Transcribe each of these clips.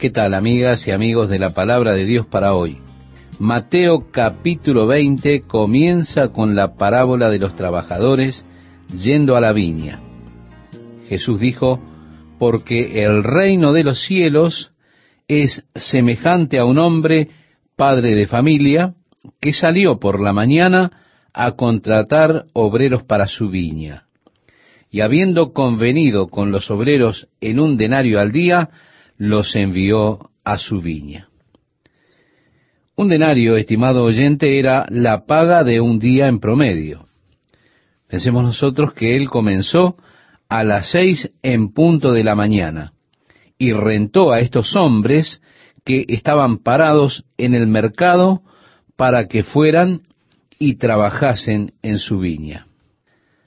¿Qué tal amigas y amigos de la palabra de Dios para hoy? Mateo capítulo 20 comienza con la parábola de los trabajadores yendo a la viña. Jesús dijo, porque el reino de los cielos es semejante a un hombre, padre de familia, que salió por la mañana a contratar obreros para su viña. Y habiendo convenido con los obreros en un denario al día, los envió a su viña. Un denario, estimado oyente, era la paga de un día en promedio. Pensemos nosotros que él comenzó a las seis en punto de la mañana y rentó a estos hombres que estaban parados en el mercado para que fueran y trabajasen en su viña.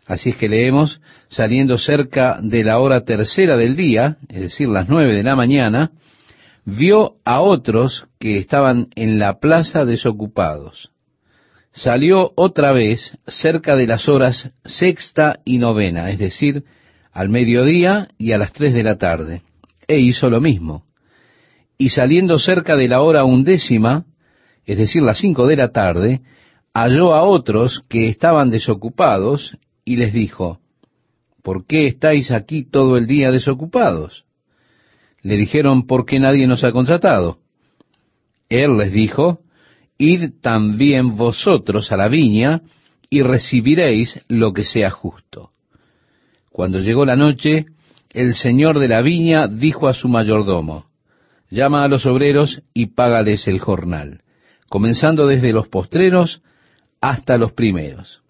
Así es que leemos, saliendo cerca de la hora tercera del día, es decir, las nueve de la mañana, vio a otros que estaban en la plaza desocupados. Salió otra vez cerca de las horas sexta y novena, es decir, al mediodía y a las tres de la tarde, e hizo lo mismo. Y saliendo cerca de la hora undécima, es decir, las cinco de la tarde, halló a otros que estaban desocupados y les dijo, ¿por qué estáis aquí todo el día desocupados? Le dijeron, ¿por qué nadie nos ha contratado? Él les dijo, id también vosotros a la viña y recibiréis lo que sea justo. Cuando llegó la noche, el señor de la viña dijo a su mayordomo, llama a los obreros y págales el jornal, comenzando desde los postreros hasta los primeros.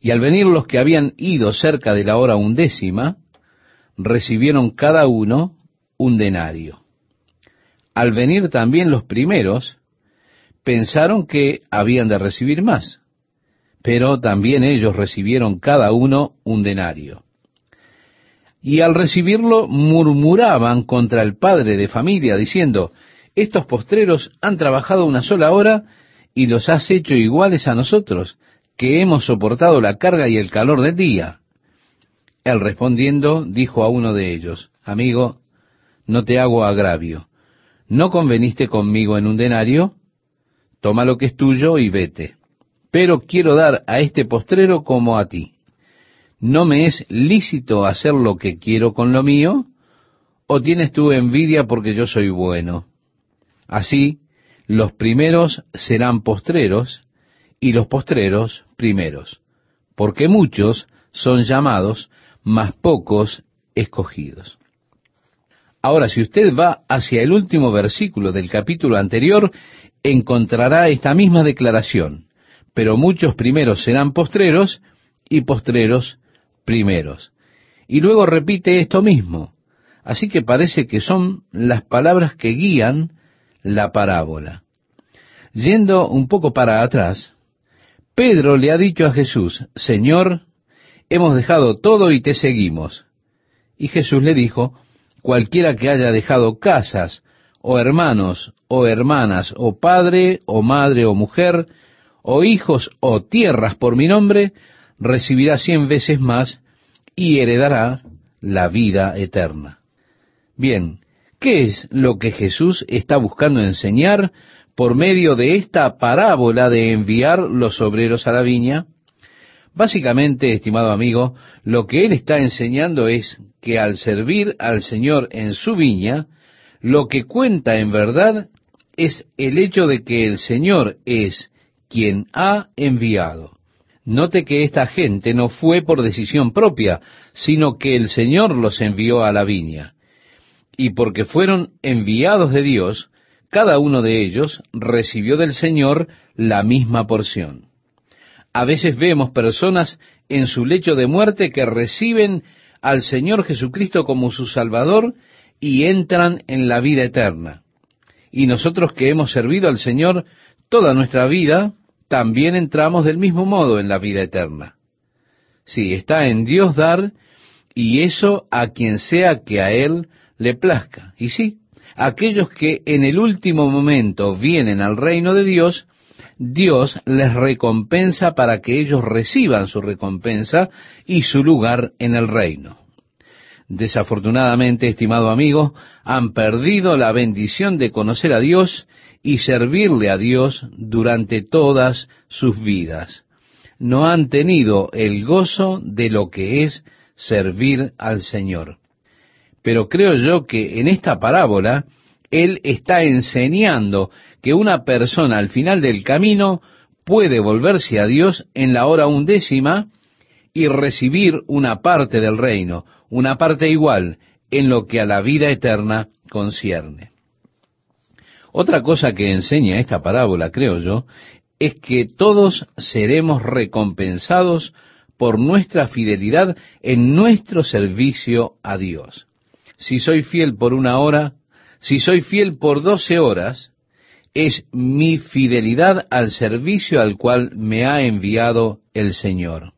Y al venir los que habían ido cerca de la hora undécima, recibieron cada uno un denario. Al venir también los primeros, pensaron que habían de recibir más, pero también ellos recibieron cada uno un denario. Y al recibirlo murmuraban contra el padre de familia, diciendo, estos postreros han trabajado una sola hora y los has hecho iguales a nosotros, que hemos soportado la carga y el calor del día. Él respondiendo dijo a uno de ellos, Amigo, no te hago agravio. ¿No conveniste conmigo en un denario? Toma lo que es tuyo y vete. Pero quiero dar a este postrero como a ti. ¿No me es lícito hacer lo que quiero con lo mío? ¿O tienes tú envidia porque yo soy bueno? Así, los primeros serán postreros y los postreros primeros, porque muchos son llamados, mas pocos escogidos. Ahora, si usted va hacia el último versículo del capítulo anterior, encontrará esta misma declaración, pero muchos primeros serán postreros y postreros primeros. Y luego repite esto mismo, así que parece que son las palabras que guían la parábola. Yendo un poco para atrás, Pedro le ha dicho a Jesús, Señor, hemos dejado todo y te seguimos. Y Jesús le dijo, cualquiera que haya dejado casas, o hermanos, o hermanas, o padre, o madre, o mujer, o hijos, o tierras por mi nombre, recibirá cien veces más y heredará la vida eterna. Bien, ¿Qué es lo que Jesús está buscando enseñar por medio de esta parábola de enviar los obreros a la viña? Básicamente, estimado amigo, lo que él está enseñando es que al servir al Señor en su viña, lo que cuenta en verdad es el hecho de que el Señor es quien ha enviado. Note que esta gente no fue por decisión propia, sino que el Señor los envió a la viña y porque fueron enviados de Dios, cada uno de ellos recibió del Señor la misma porción. A veces vemos personas en su lecho de muerte que reciben al Señor Jesucristo como su Salvador y entran en la vida eterna. Y nosotros que hemos servido al Señor toda nuestra vida, también entramos del mismo modo en la vida eterna. Sí, está en Dios dar, y eso a quien sea que a Él le plazca. Y sí, aquellos que en el último momento vienen al reino de Dios, Dios les recompensa para que ellos reciban su recompensa y su lugar en el reino. Desafortunadamente, estimado amigo, han perdido la bendición de conocer a Dios y servirle a Dios durante todas sus vidas. No han tenido el gozo de lo que es servir al Señor. Pero creo yo que en esta parábola Él está enseñando que una persona al final del camino puede volverse a Dios en la hora undécima y recibir una parte del reino, una parte igual en lo que a la vida eterna concierne. Otra cosa que enseña esta parábola, creo yo, es que todos seremos recompensados por nuestra fidelidad en nuestro servicio a Dios. Si soy fiel por una hora, si soy fiel por doce horas, es mi fidelidad al servicio al cual me ha enviado el Señor.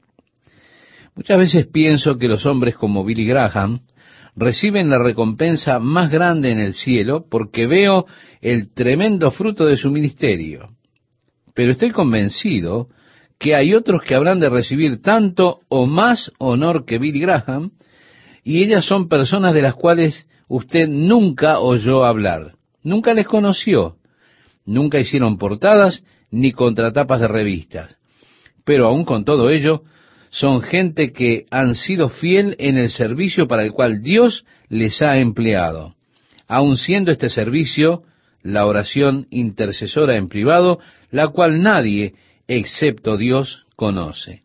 Muchas veces pienso que los hombres como Billy Graham reciben la recompensa más grande en el cielo porque veo el tremendo fruto de su ministerio. Pero estoy convencido que hay otros que habrán de recibir tanto o más honor que Billy Graham, y ellas son personas de las cuales usted nunca oyó hablar, nunca les conoció, nunca hicieron portadas ni contratapas de revistas. Pero aún con todo ello, son gente que han sido fiel en el servicio para el cual Dios les ha empleado. Aun siendo este servicio la oración intercesora en privado, la cual nadie excepto Dios conoce.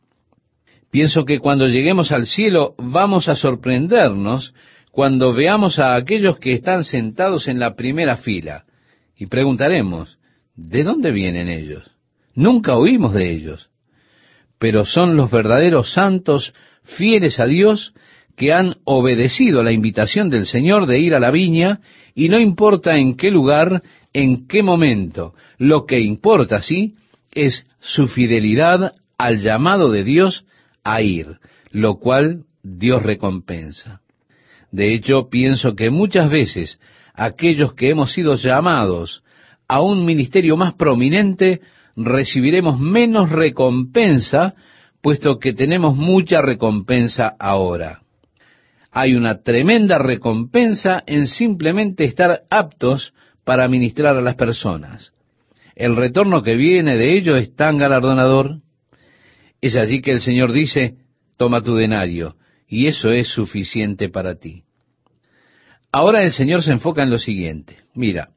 Pienso que cuando lleguemos al cielo vamos a sorprendernos cuando veamos a aquellos que están sentados en la primera fila. Y preguntaremos, ¿de dónde vienen ellos? Nunca oímos de ellos, pero son los verdaderos santos fieles a Dios que han obedecido la invitación del Señor de ir a la viña y no importa en qué lugar, en qué momento, lo que importa, sí, es su fidelidad al llamado de Dios a ir, lo cual Dios recompensa. De hecho, pienso que muchas veces aquellos que hemos sido llamados a un ministerio más prominente recibiremos menos recompensa, puesto que tenemos mucha recompensa ahora. Hay una tremenda recompensa en simplemente estar aptos para ministrar a las personas el retorno que viene de ello es tan galardonador. Es allí que el Señor dice, toma tu denario, y eso es suficiente para ti. Ahora el Señor se enfoca en lo siguiente. Mira,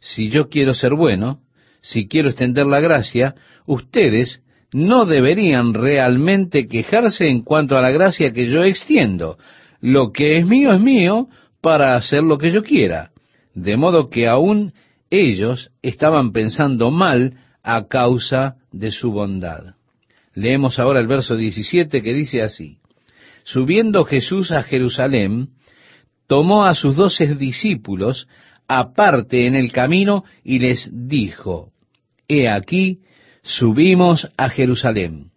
si yo quiero ser bueno, si quiero extender la gracia, ustedes no deberían realmente quejarse en cuanto a la gracia que yo extiendo. Lo que es mío es mío para hacer lo que yo quiera. De modo que aún ellos estaban pensando mal a causa de su bondad. Leemos ahora el verso 17 que dice así, Subiendo Jesús a Jerusalén, tomó a sus doce discípulos aparte en el camino y les dijo, He aquí, subimos a Jerusalén,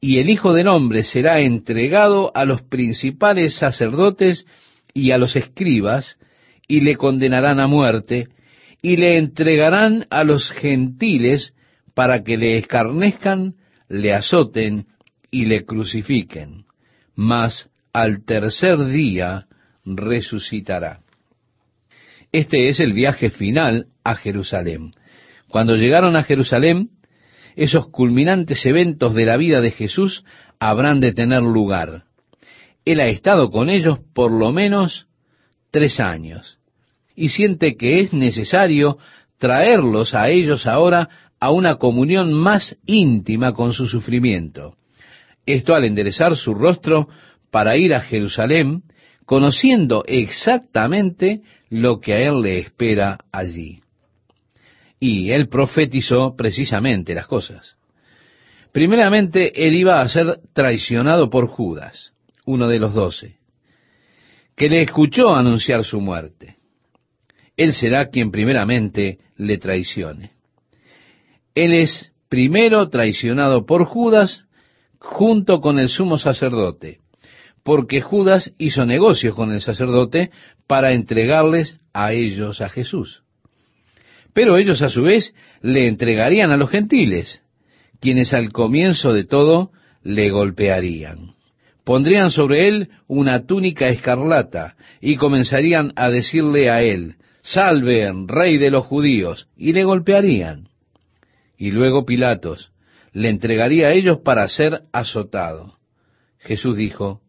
y el Hijo del Hombre será entregado a los principales sacerdotes y a los escribas, y le condenarán a muerte, y le entregarán a los gentiles para que le escarnezcan, le azoten y le crucifiquen. Mas al tercer día resucitará. Este es el viaje final a Jerusalén. Cuando llegaron a Jerusalén, esos culminantes eventos de la vida de Jesús habrán de tener lugar. Él ha estado con ellos por lo menos tres años y siente que es necesario traerlos a ellos ahora a una comunión más íntima con su sufrimiento. Esto al enderezar su rostro para ir a Jerusalén, conociendo exactamente lo que a él le espera allí. Y él profetizó precisamente las cosas. Primeramente, él iba a ser traicionado por Judas, uno de los doce, que le escuchó anunciar su muerte. Él será quien primeramente le traicione. Él es primero traicionado por Judas junto con el sumo sacerdote, porque Judas hizo negocios con el sacerdote para entregarles a ellos a Jesús. Pero ellos a su vez le entregarían a los gentiles, quienes al comienzo de todo le golpearían. Pondrían sobre él una túnica escarlata y comenzarían a decirle a él, Salve, rey de los judíos, y le golpearían. Y luego Pilatos le entregaría a ellos para ser azotado. Jesús dijo,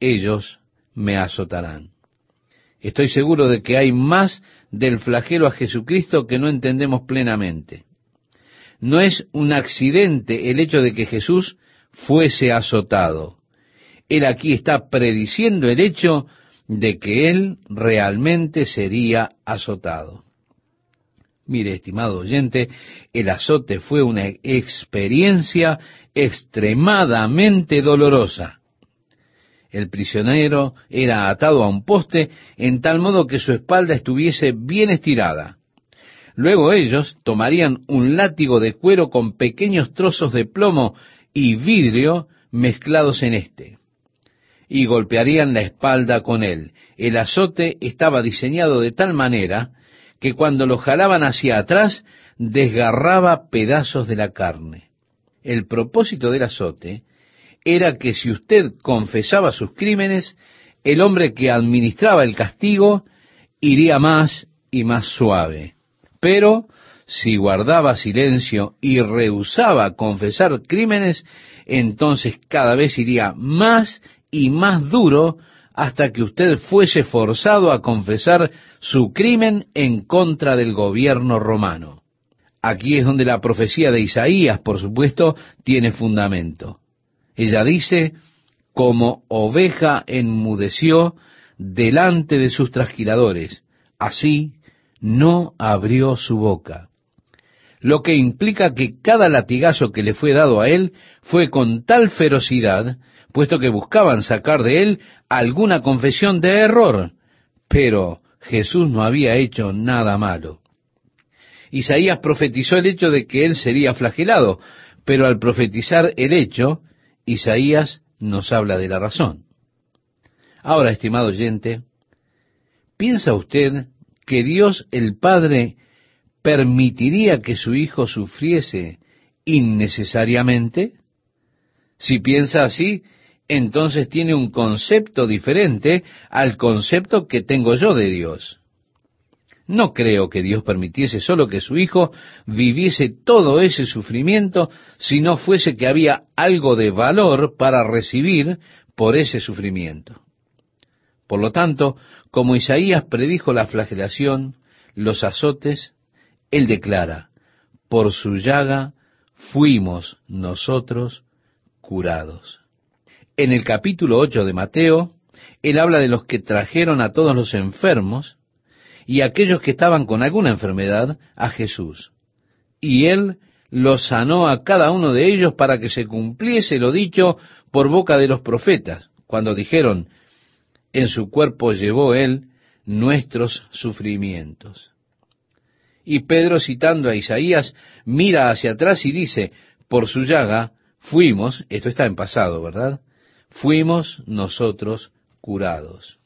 ellos me azotarán. Estoy seguro de que hay más del flagelo a Jesucristo que no entendemos plenamente. No es un accidente el hecho de que Jesús fuese azotado. Él aquí está prediciendo el hecho de que Él realmente sería azotado. Mire, estimado oyente, el azote fue una experiencia extremadamente dolorosa. El prisionero era atado a un poste en tal modo que su espalda estuviese bien estirada. Luego ellos tomarían un látigo de cuero con pequeños trozos de plomo y vidrio mezclados en éste, y golpearían la espalda con él. El azote estaba diseñado de tal manera que cuando lo jalaban hacia atrás desgarraba pedazos de la carne. El propósito del azote era que si usted confesaba sus crímenes, el hombre que administraba el castigo iría más y más suave. Pero si guardaba silencio y rehusaba confesar crímenes, entonces cada vez iría más y más duro hasta que usted fuese forzado a confesar su crimen en contra del gobierno romano. Aquí es donde la profecía de Isaías, por supuesto, tiene fundamento. Ella dice, como oveja enmudeció delante de sus trasquiladores, así no abrió su boca. Lo que implica que cada latigazo que le fue dado a él fue con tal ferocidad, puesto que buscaban sacar de él alguna confesión de error. Pero Jesús no había hecho nada malo. Isaías profetizó el hecho de que él sería flagelado, pero al profetizar el hecho, Isaías nos habla de la razón. Ahora, estimado oyente, ¿piensa usted que Dios el Padre permitiría que su Hijo sufriese innecesariamente? Si piensa así, entonces tiene un concepto diferente al concepto que tengo yo de Dios. No creo que Dios permitiese solo que su Hijo viviese todo ese sufrimiento si no fuese que había algo de valor para recibir por ese sufrimiento. Por lo tanto, como Isaías predijo la flagelación, los azotes, él declara, por su llaga fuimos nosotros curados. En el capítulo 8 de Mateo, él habla de los que trajeron a todos los enfermos y aquellos que estaban con alguna enfermedad a Jesús. Y él los sanó a cada uno de ellos para que se cumpliese lo dicho por boca de los profetas, cuando dijeron, en su cuerpo llevó él nuestros sufrimientos. Y Pedro, citando a Isaías, mira hacia atrás y dice, por su llaga fuimos, esto está en pasado, ¿verdad? Fuimos nosotros curados.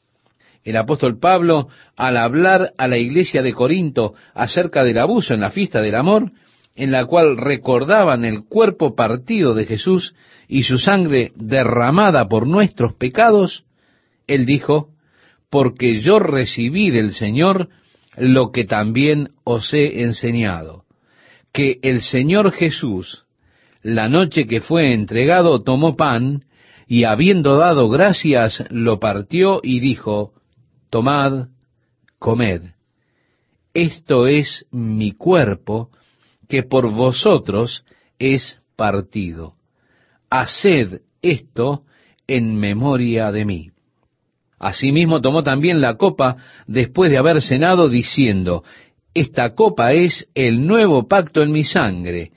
El apóstol Pablo, al hablar a la iglesia de Corinto acerca del abuso en la fiesta del amor, en la cual recordaban el cuerpo partido de Jesús y su sangre derramada por nuestros pecados, él dijo, porque yo recibí del Señor lo que también os he enseñado, que el Señor Jesús, la noche que fue entregado, tomó pan, y habiendo dado gracias, lo partió y dijo, tomad, comed. Esto es mi cuerpo, que por vosotros es partido. Haced esto en memoria de mí. Asimismo tomó también la copa después de haber cenado, diciendo, Esta copa es el nuevo pacto en mi sangre.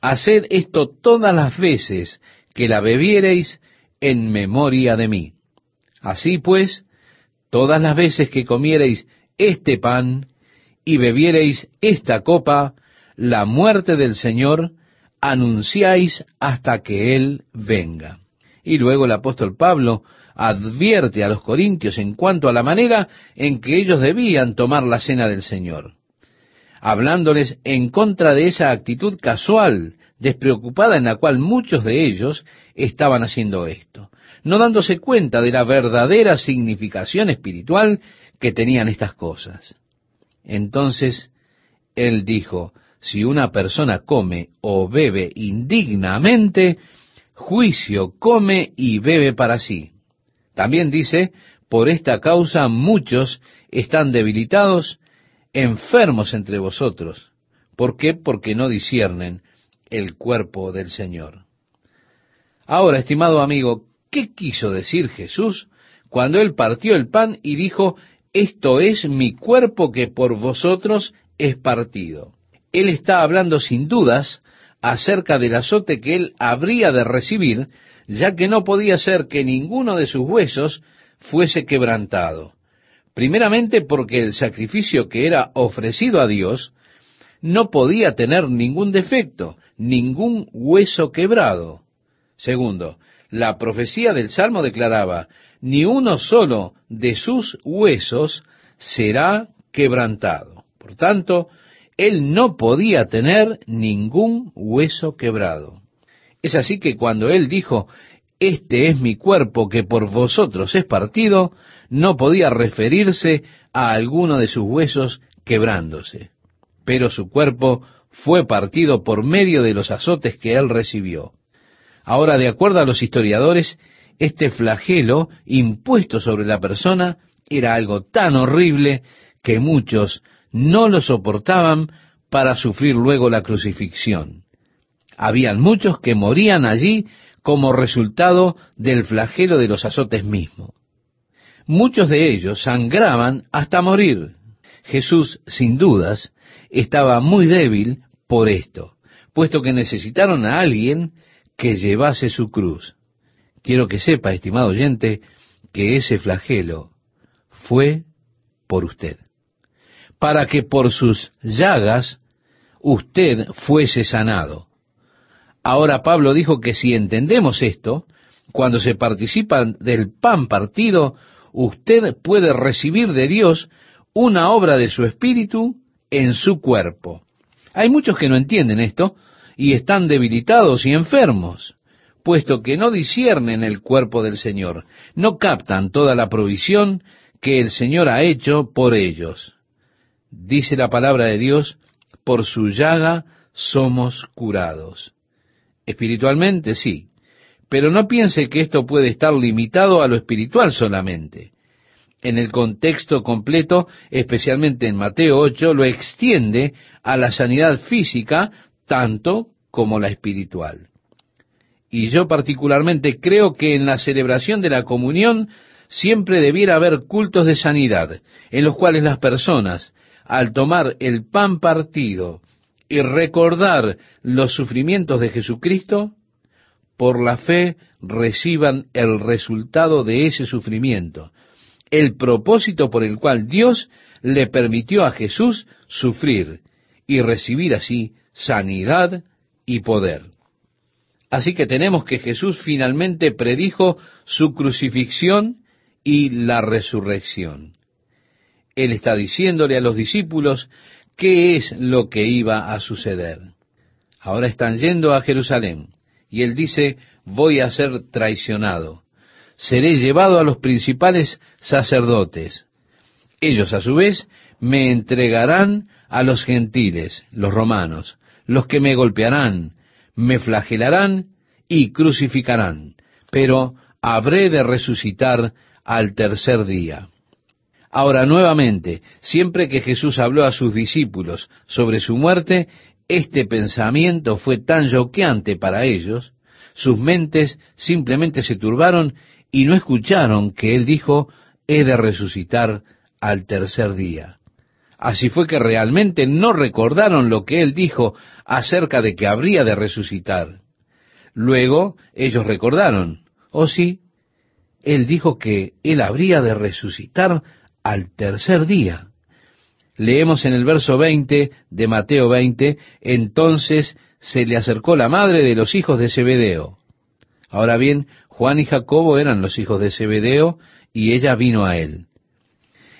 Haced esto todas las veces que la bebiereis en memoria de mí. Así pues, Todas las veces que comiereis este pan y bebiereis esta copa, la muerte del Señor, anunciáis hasta que Él venga. Y luego el apóstol Pablo advierte a los corintios en cuanto a la manera en que ellos debían tomar la cena del Señor, hablándoles en contra de esa actitud casual, despreocupada en la cual muchos de ellos estaban haciendo esto. No dándose cuenta de la verdadera significación espiritual que tenían estas cosas. Entonces él dijo, si una persona come o bebe indignamente, juicio come y bebe para sí. También dice, por esta causa muchos están debilitados, enfermos entre vosotros. ¿Por qué? Porque no disciernen el cuerpo del Señor. Ahora, estimado amigo, ¿qué quiso decir Jesús cuando él partió el pan y dijo, esto es mi cuerpo que por vosotros es partido? Él está hablando sin dudas acerca del azote que él habría de recibir, ya que no podía ser que ninguno de sus huesos fuese quebrantado. Primeramente porque el sacrificio que era ofrecido a Dios no podía tener ningún defecto, ningún hueso quebrado. Segundo, la profecía del Salmo declaraba, ni uno solo de sus huesos será quebrantado. Por tanto, él no podía tener ningún hueso quebrado. Es así que cuando él dijo, este es mi cuerpo que por vosotros es partido, no podía referirse a alguno de sus huesos quebrándose. Pero su cuerpo fue partido por medio de los azotes que él recibió. Ahora, de acuerdo a los historiadores, este flagelo impuesto sobre la persona era algo tan horrible que muchos no lo soportaban para sufrir luego la crucifixión. Habían muchos que morían allí como resultado del flagelo de los azotes mismos. Muchos de ellos sangraban hasta morir. Jesús, sin dudas, estaba muy débil por esto, puesto que necesitaron a alguien que llevase su cruz. Quiero que sepa, estimado oyente, que ese flagelo fue por usted, para que por sus llagas usted fuese sanado. Ahora Pablo dijo que si entendemos esto, cuando se participa del pan partido, usted puede recibir de Dios una obra de su espíritu en su cuerpo. Hay muchos que no entienden esto y están debilitados y enfermos, puesto que no disciernen el cuerpo del Señor, no captan toda la provisión que el Señor ha hecho por ellos. Dice la palabra de Dios, por su llaga somos curados. Espiritualmente sí, pero no piense que esto puede estar limitado a lo espiritual solamente. En el contexto completo, especialmente en Mateo 8, lo extiende a la sanidad física tanto como la espiritual. Y yo particularmente creo que en la celebración de la comunión siempre debiera haber cultos de sanidad, en los cuales las personas, al tomar el pan partido y recordar los sufrimientos de Jesucristo, por la fe reciban el resultado de ese sufrimiento, el propósito por el cual Dios le permitió a Jesús sufrir y recibir así sanidad y poder. Así que tenemos que Jesús finalmente predijo su crucifixión y la resurrección. Él está diciéndole a los discípulos qué es lo que iba a suceder. Ahora están yendo a Jerusalén y él dice, voy a ser traicionado, seré llevado a los principales sacerdotes. Ellos a su vez me entregarán a los gentiles, los romanos, los que me golpearán, me flagelarán y crucificarán, pero habré de resucitar al tercer día. Ahora, nuevamente, siempre que Jesús habló a sus discípulos sobre su muerte, este pensamiento fue tan choqueante para ellos, sus mentes simplemente se turbaron y no escucharon que Él dijo, he de resucitar al tercer día. Así fue que realmente no recordaron lo que Él dijo acerca de que habría de resucitar. Luego ellos recordaron, oh sí, Él dijo que Él habría de resucitar al tercer día. Leemos en el verso 20 de Mateo 20, entonces se le acercó la madre de los hijos de Zebedeo. Ahora bien, Juan y Jacobo eran los hijos de Zebedeo y ella vino a él.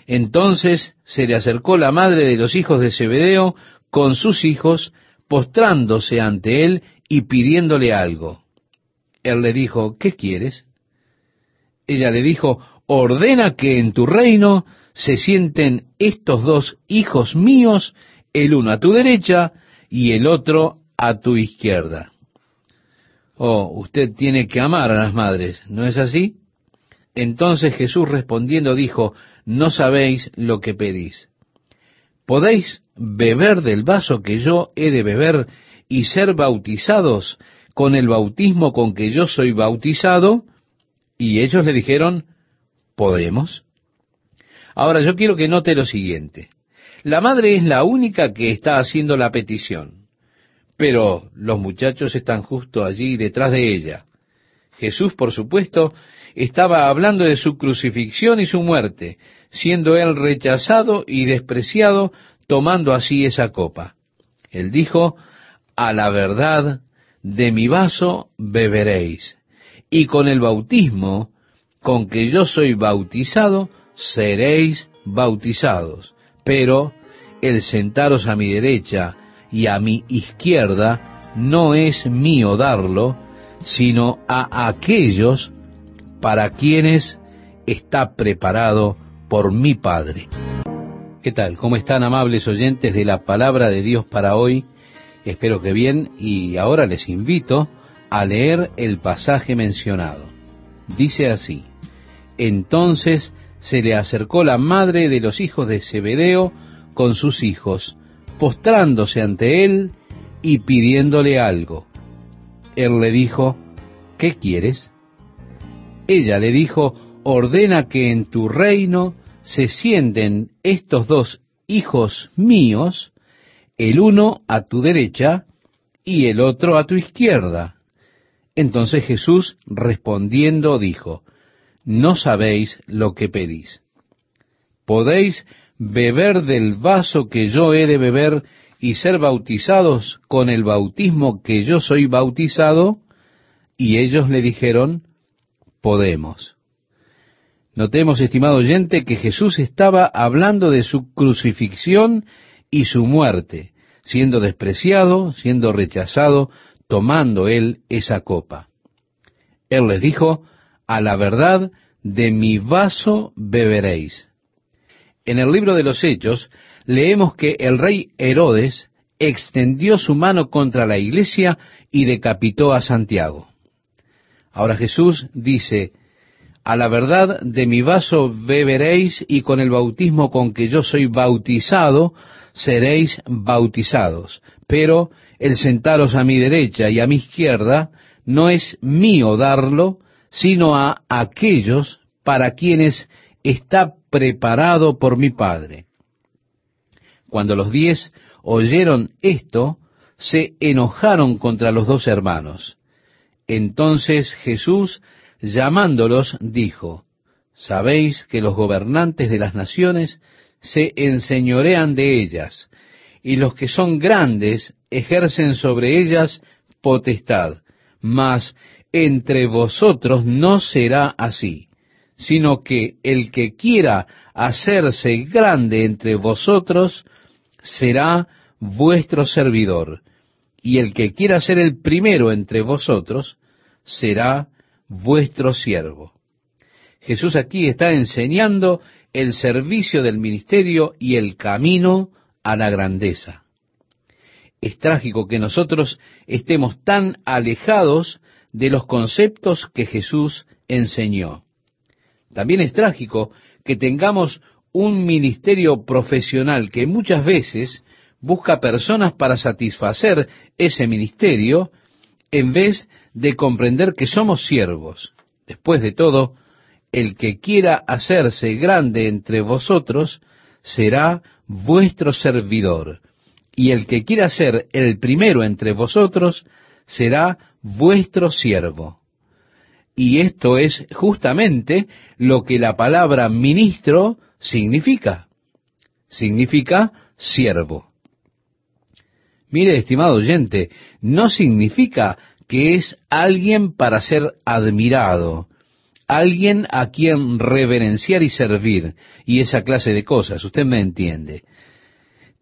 Entonces se le acercó la madre de los hijos de Zebedeo con sus hijos, postrándose ante él y pidiéndole algo. Él le dijo, ¿qué quieres? Ella le dijo, ordena que en tu reino se sienten estos dos hijos míos, el uno a tu derecha y el otro a tu izquierda. Oh, usted tiene que amar a las madres, ¿no es así? Entonces Jesús respondiendo dijo, no sabéis lo que pedís. ¿Podéis beber del vaso que yo he de beber y ser bautizados con el bautismo con que yo soy bautizado? Y ellos le dijeron, ¿podemos? Ahora yo quiero que note lo siguiente. La madre es la única que está haciendo la petición, pero los muchachos están justo allí detrás de ella. Jesús, por supuesto, estaba hablando de su crucifixión y su muerte, siendo él rechazado y despreciado, tomando así esa copa. Él dijo, a la verdad de mi vaso beberéis, y con el bautismo con que yo soy bautizado, seréis bautizados. Pero el sentaros a mi derecha y a mi izquierda no es mío darlo, sino a aquellos para quienes está preparado por mi Padre. ¿Qué tal? ¿Cómo están amables oyentes de la palabra de Dios para hoy? Espero que bien y ahora les invito a leer el pasaje mencionado. Dice así, entonces se le acercó la madre de los hijos de Zebedeo con sus hijos, postrándose ante él y pidiéndole algo. Él le dijo, ¿qué quieres? Ella le dijo, ordena que en tu reino se sienten estos dos hijos míos, el uno a tu derecha y el otro a tu izquierda. Entonces Jesús respondiendo dijo, no sabéis lo que pedís. ¿Podéis beber del vaso que yo he de beber y ser bautizados con el bautismo que yo soy bautizado? Y ellos le dijeron, podemos. Notemos, estimado oyente, que Jesús estaba hablando de su crucifixión y su muerte, siendo despreciado, siendo rechazado, tomando él esa copa. Él les dijo, a la verdad de mi vaso beberéis. En el libro de los Hechos leemos que el rey Herodes extendió su mano contra la iglesia y decapitó a Santiago. Ahora Jesús dice, a la verdad de mi vaso beberéis y con el bautismo con que yo soy bautizado seréis bautizados. Pero el sentaros a mi derecha y a mi izquierda no es mío darlo, sino a aquellos para quienes está preparado por mi Padre. Cuando los diez oyeron esto, se enojaron contra los dos hermanos. Entonces Jesús, llamándolos, dijo, Sabéis que los gobernantes de las naciones se enseñorean de ellas, y los que son grandes ejercen sobre ellas potestad, mas entre vosotros no será así, sino que el que quiera hacerse grande entre vosotros será vuestro servidor, y el que quiera ser el primero entre vosotros será vuestro siervo. Jesús aquí está enseñando el servicio del ministerio y el camino a la grandeza. Es trágico que nosotros estemos tan alejados de los conceptos que Jesús enseñó. También es trágico que tengamos un ministerio profesional que muchas veces busca personas para satisfacer ese ministerio en vez de comprender que somos siervos. Después de todo, el que quiera hacerse grande entre vosotros será vuestro servidor, y el que quiera ser el primero entre vosotros será vuestro siervo. Y esto es justamente lo que la palabra ministro significa. Significa siervo. Mire, estimado oyente, no significa que es alguien para ser admirado, alguien a quien reverenciar y servir, y esa clase de cosas, usted me entiende.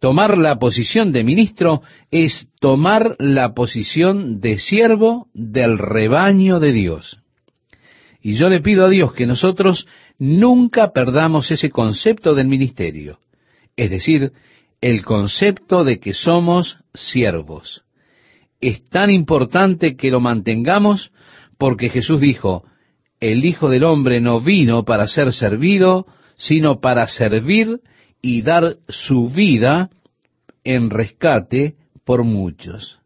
Tomar la posición de ministro es tomar la posición de siervo del rebaño de Dios. Y yo le pido a Dios que nosotros nunca perdamos ese concepto del ministerio, es decir, el concepto de que somos siervos. Es tan importante que lo mantengamos porque Jesús dijo, el Hijo del Hombre no vino para ser servido, sino para servir y dar su vida en rescate por muchos.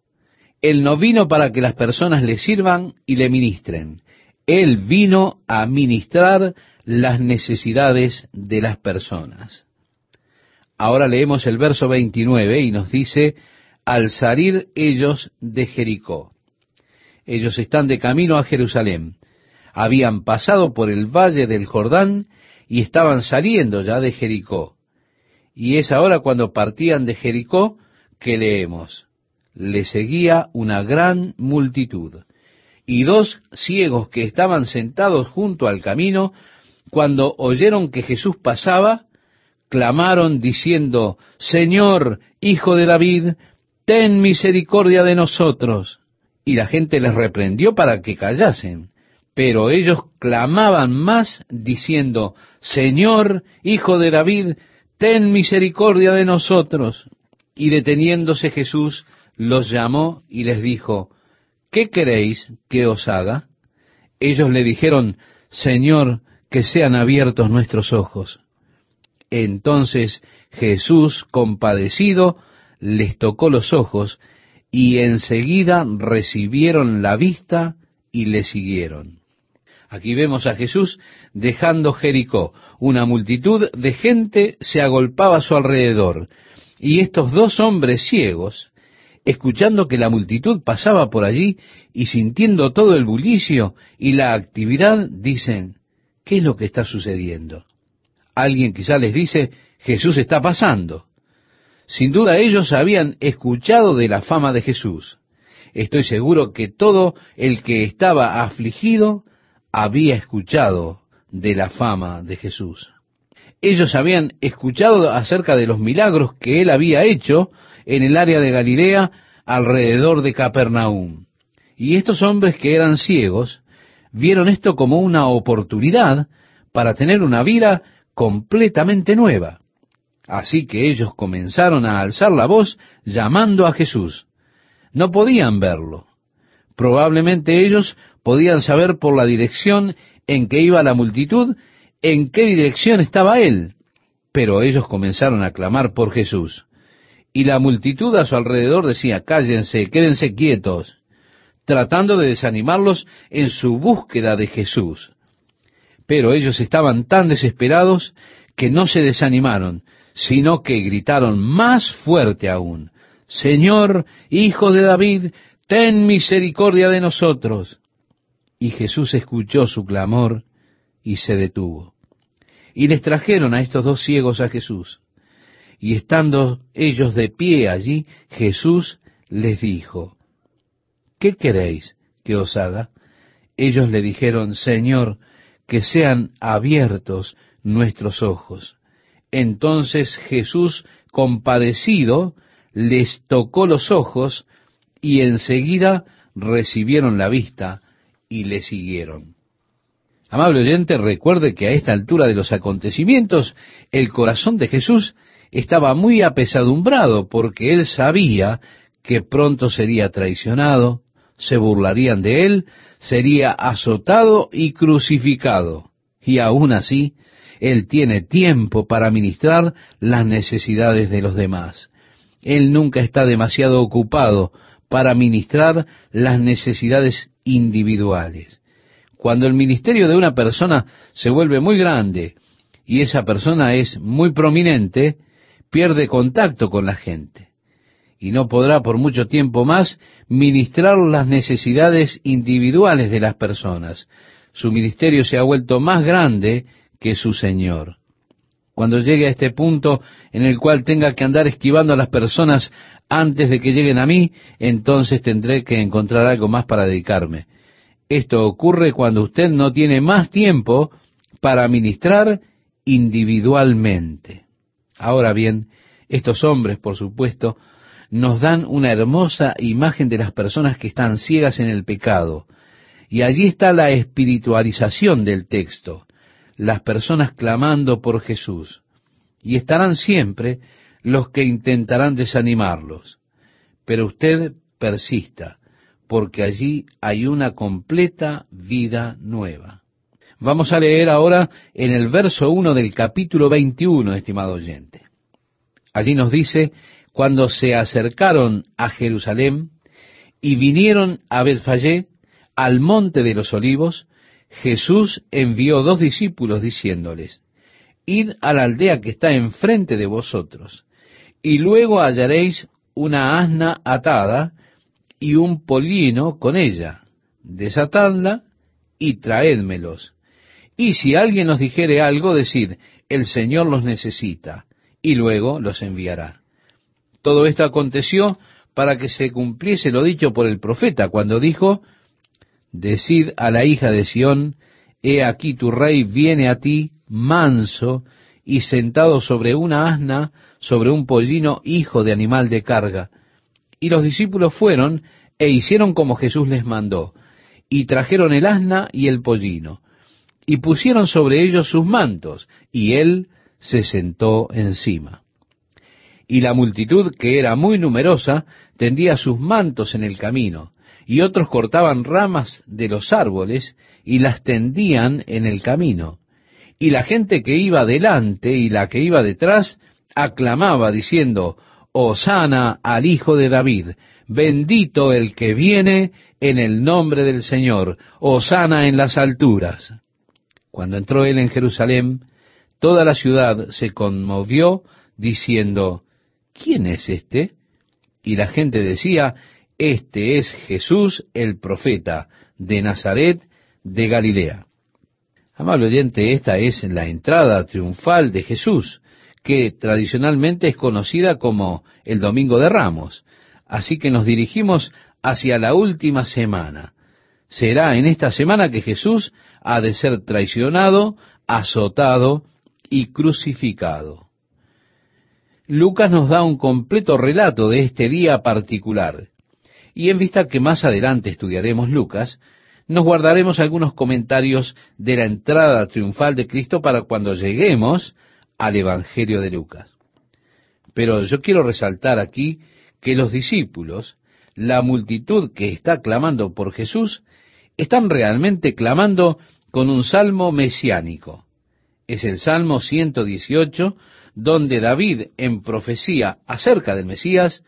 Él no vino para que las personas le sirvan y le ministren. Él vino a ministrar las necesidades de las personas. Ahora leemos el verso 29 y nos dice, al salir ellos de Jericó. Ellos están de camino a Jerusalén. Habían pasado por el valle del Jordán y estaban saliendo ya de Jericó. Y es ahora cuando partían de Jericó que leemos, le seguía una gran multitud. Y dos ciegos que estaban sentados junto al camino, cuando oyeron que Jesús pasaba, clamaron diciendo, Señor, Hijo de David, ten misericordia de nosotros. Y la gente les reprendió para que callasen. Pero ellos clamaban más diciendo, Señor, Hijo de David, ten misericordia de nosotros. Y deteniéndose Jesús, los llamó y les dijo, ¿qué queréis que os haga? Ellos le dijeron, Señor, que sean abiertos nuestros ojos. Entonces Jesús, compadecido, les tocó los ojos, y enseguida recibieron la vista y le siguieron. Aquí vemos a Jesús dejando Jericó. Una multitud de gente se agolpaba a su alrededor, y estos dos hombres ciegos, escuchando que la multitud pasaba por allí y sintiendo todo el bullicio y la actividad, dicen, ¿qué es lo que está sucediendo? Alguien quizá les dice, Jesús está pasando. Sin duda ellos habían escuchado de la fama de Jesús. Estoy seguro que todo el que estaba afligido había escuchado de la fama de Jesús. Ellos habían escuchado acerca de los milagros que él había hecho en el área de Galilea alrededor de Capernaum. Y estos hombres que eran ciegos vieron esto como una oportunidad para tener una vida completamente nueva. Así que ellos comenzaron a alzar la voz llamando a Jesús. No podían verlo. Probablemente ellos podían saber por la dirección en que iba la multitud en qué dirección estaba él. Pero ellos comenzaron a clamar por Jesús. Y la multitud a su alrededor decía, cállense, quédense quietos, tratando de desanimarlos en su búsqueda de Jesús. Pero ellos estaban tan desesperados que no se desanimaron, sino que gritaron más fuerte aún, Señor, Hijo de David, ten misericordia de nosotros. Y Jesús escuchó su clamor y se detuvo. Y les trajeron a estos dos ciegos a Jesús. Y estando ellos de pie allí, Jesús les dijo, ¿qué queréis que os haga? Ellos le dijeron, Señor, que sean abiertos nuestros ojos. Entonces Jesús, compadecido, les tocó los ojos y enseguida recibieron la vista y le siguieron. Amable oyente, recuerde que a esta altura de los acontecimientos, el corazón de Jesús estaba muy apesadumbrado porque él sabía que pronto sería traicionado, se burlarían de él, sería azotado y crucificado. Y aún así, él tiene tiempo para ministrar las necesidades de los demás. Él nunca está demasiado ocupado para ministrar las necesidades individuales. Cuando el ministerio de una persona se vuelve muy grande y esa persona es muy prominente, pierde contacto con la gente y no podrá por mucho tiempo más ministrar las necesidades individuales de las personas. Su ministerio se ha vuelto más grande que su Señor. Cuando llegue a este punto en el cual tenga que andar esquivando a las personas antes de que lleguen a mí, entonces tendré que encontrar algo más para dedicarme. Esto ocurre cuando usted no tiene más tiempo para ministrar individualmente. Ahora bien, estos hombres, por supuesto, nos dan una hermosa imagen de las personas que están ciegas en el pecado, Y allí está la espiritualización del texto, las personas clamando por Jesús. Y estarán siempre los que intentarán desanimarlos. Pero usted persista, porque allí hay una completa vida nueva. Vamos a leer ahora en el verso 1 del capítulo 21, estimado oyente. Allí nos dice, cuando se acercaron a Jerusalén y vinieron a Betfallé, al monte de los olivos, Jesús envió dos discípulos diciéndoles, Id a la aldea que está enfrente de vosotros, y luego hallaréis una asna atada y un polino con ella. Desatadla y traédmelos. Y si alguien os dijere algo, decid, el Señor los necesita, y luego los enviará. Todo esto aconteció para que se cumpliese lo dicho por el profeta, cuando dijo, Decid a la hija de Sión, He aquí tu rey viene a ti, manso, y sentado sobre una asna, sobre un pollino, hijo de animal de carga. Y los discípulos fueron e hicieron como Jesús les mandó, y trajeron el asna y el pollino, y pusieron sobre ellos sus mantos, y él se sentó encima. Y la multitud, que era muy numerosa, tendía sus mantos en el camino, y otros cortaban ramas de los árboles y las tendían en el camino. Y la gente que iba delante y la que iba detrás aclamaba diciendo, Osana al Hijo de David, bendito el que viene en el nombre del Señor, Osana en las alturas. Cuando entró él en Jerusalén, toda la ciudad se conmovió diciendo, ¿quién es este? Y la gente decía, este es Jesús el profeta de Nazaret de Galilea. Amable oyente, esta es la entrada triunfal de Jesús, que tradicionalmente es conocida como el Domingo de Ramos. Así que nos dirigimos hacia la última semana. Será en esta semana que Jesús ha de ser traicionado, azotado y crucificado. Lucas nos da un completo relato de este día particular. Y en vista que más adelante estudiaremos Lucas, nos guardaremos algunos comentarios de la entrada triunfal de Cristo para cuando lleguemos al Evangelio de Lucas. Pero yo quiero resaltar aquí que los discípulos, la multitud que está clamando por Jesús, están realmente clamando con un salmo mesiánico. Es el Salmo 118, donde David, en profecía acerca del Mesías,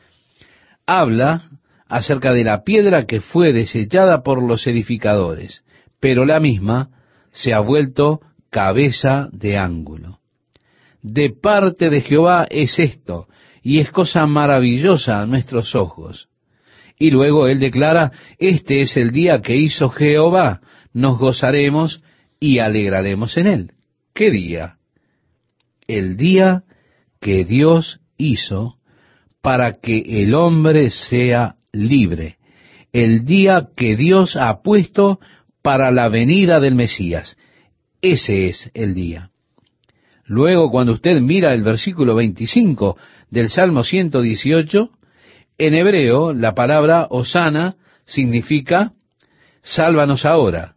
habla acerca de la piedra que fue desechada por los edificadores, pero la misma se ha vuelto cabeza de ángulo. De parte de Jehová es esto, y es cosa maravillosa a nuestros ojos. Y luego él declara, este es el día que hizo Jehová, nos gozaremos y alegraremos en él. ¿Qué día? El día que Dios hizo para que el hombre sea libre, el día que Dios ha puesto para la venida del Mesías. Ese es el día. Luego, cuando usted mira el versículo 25 del Salmo 118, en hebreo la palabra Osana significa sálvanos ahora.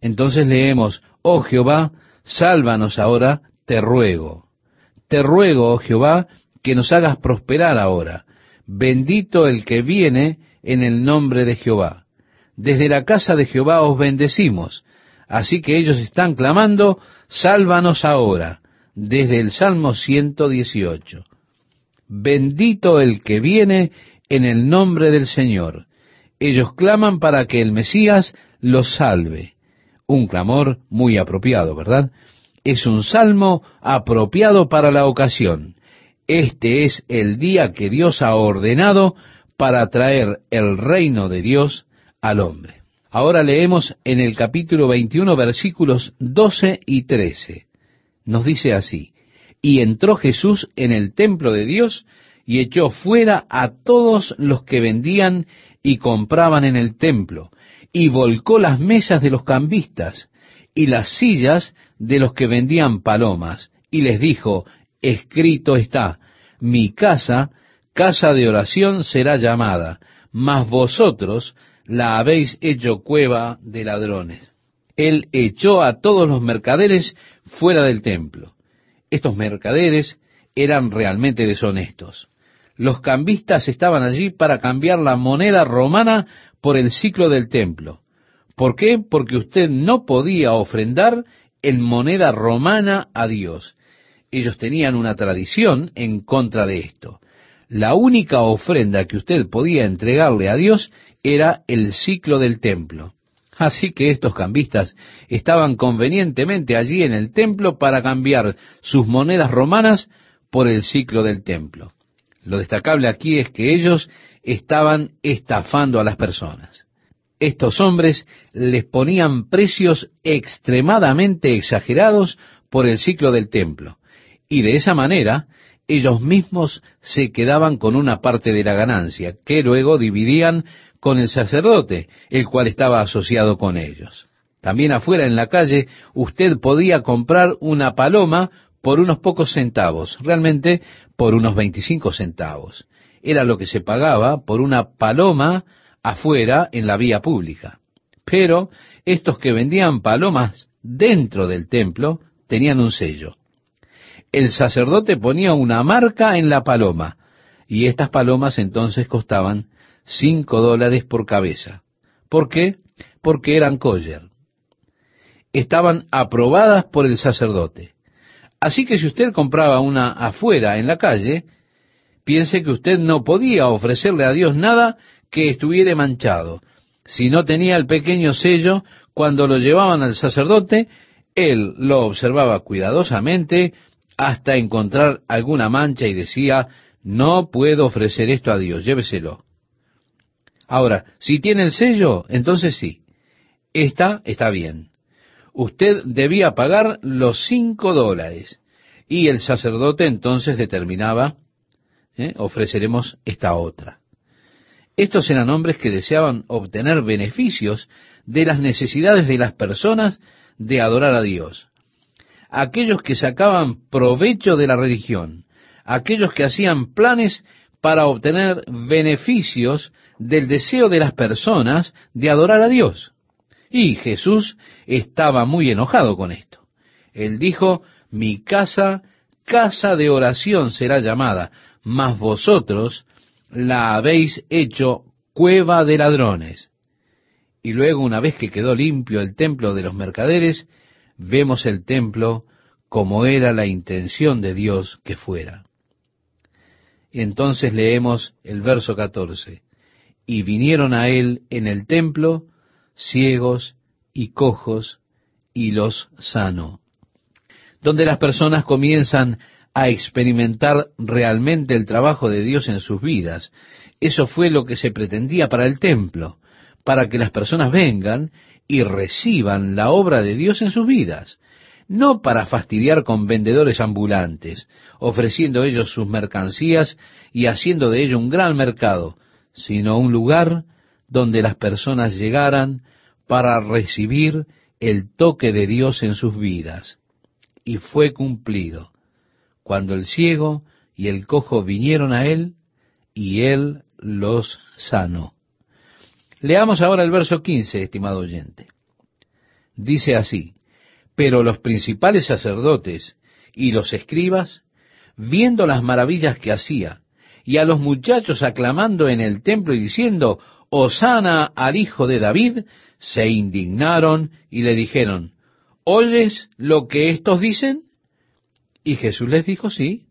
Entonces leemos, oh Jehová, sálvanos ahora, te ruego. Te ruego, oh Jehová, que nos hagas prosperar ahora. Bendito el que viene en el nombre de Jehová. Desde la casa de Jehová os bendecimos. Así que ellos están clamando, sálvanos ahora, desde el Salmo 118. Bendito el que viene en el nombre del Señor. Ellos claman para que el Mesías los salve. Un clamor muy apropiado, ¿verdad? Es un salmo apropiado para la ocasión. Este es el día que Dios ha ordenado para traer el reino de Dios al hombre. Ahora leemos en el capítulo 21 versículos 12 y 13. Nos dice así, y entró Jesús en el templo de Dios y echó fuera a todos los que vendían y compraban en el templo, y volcó las mesas de los cambistas y las sillas de los que vendían palomas, y les dijo, escrito está, mi casa, casa de oración será llamada, mas vosotros, la habéis hecho cueva de ladrones. Él echó a todos los mercaderes fuera del templo. Estos mercaderes eran realmente deshonestos. Los cambistas estaban allí para cambiar la moneda romana por el ciclo del templo. ¿Por qué? Porque usted no podía ofrendar en moneda romana a Dios. Ellos tenían una tradición en contra de esto. La única ofrenda que usted podía entregarle a Dios era el ciclo del templo. Así que estos cambistas estaban convenientemente allí en el templo para cambiar sus monedas romanas por el ciclo del templo. Lo destacable aquí es que ellos estaban estafando a las personas. Estos hombres les ponían precios extremadamente exagerados por el ciclo del templo, y de esa manera ellos mismos se quedaban con una parte de la ganancia, que luego dividían con el sacerdote, el cual estaba asociado con ellos. También afuera en la calle usted podía comprar una paloma por unos pocos centavos, realmente por unos 25 centavos. Era lo que se pagaba por una paloma afuera en la vía pública. Pero estos que vendían palomas dentro del templo tenían un sello. El sacerdote ponía una marca en la paloma y estas palomas entonces costaban cinco dólares por cabeza. ¿Por qué? Porque eran kosher. Estaban aprobadas por el sacerdote. Así que si usted compraba una afuera en la calle, piense que usted no podía ofrecerle a Dios nada que estuviera manchado. Si no tenía el pequeño sello, cuando lo llevaban al sacerdote, él lo observaba cuidadosamente hasta encontrar alguna mancha y decía, no puedo ofrecer esto a Dios, lléveselo. Ahora, si tiene el sello, entonces sí, esta está bien usted debía pagar los cinco dólares. Y el sacerdote entonces determinaba, ¿eh? ofreceremos esta otra. Estos eran hombres que deseaban obtener beneficios de las necesidades de las personas de adorar a Dios. Aquellos que sacaban provecho de la religión, aquellos que hacían planes para obtener beneficios del deseo de las personas de adorar a Dios. Y Jesús estaba muy enojado con esto. Él dijo, mi casa, casa de oración será llamada, mas vosotros la habéis hecho cueva de ladrones. Y luego, una vez que quedó limpio el templo de los mercaderes, vemos el templo como era la intención de Dios que fuera. Entonces leemos el verso 14. Y vinieron a él en el templo ciegos y cojos, y los sanó. Donde las personas comienzan a experimentar realmente el trabajo de Dios en sus vidas. Eso fue lo que se pretendía para el templo, para que las personas vengan y reciban la obra de Dios en sus vidas, no para fastidiar con vendedores ambulantes, ofreciendo ellos sus mercancías y haciendo de ello un gran mercado, sino un lugar donde las personas llegaran para recibir el toque de Dios en sus vidas. Y fue cumplido cuando el ciego y el cojo vinieron a él y él los sanó. Leamos ahora el verso 15, estimado oyente. Dice así, pero los principales sacerdotes y los escribas, viendo las maravillas que hacía, y a los muchachos aclamando en el templo y diciendo, Osana al hijo de David, se indignaron y le dijeron, ¿oyes lo que estos dicen? Y Jesús les dijo, sí.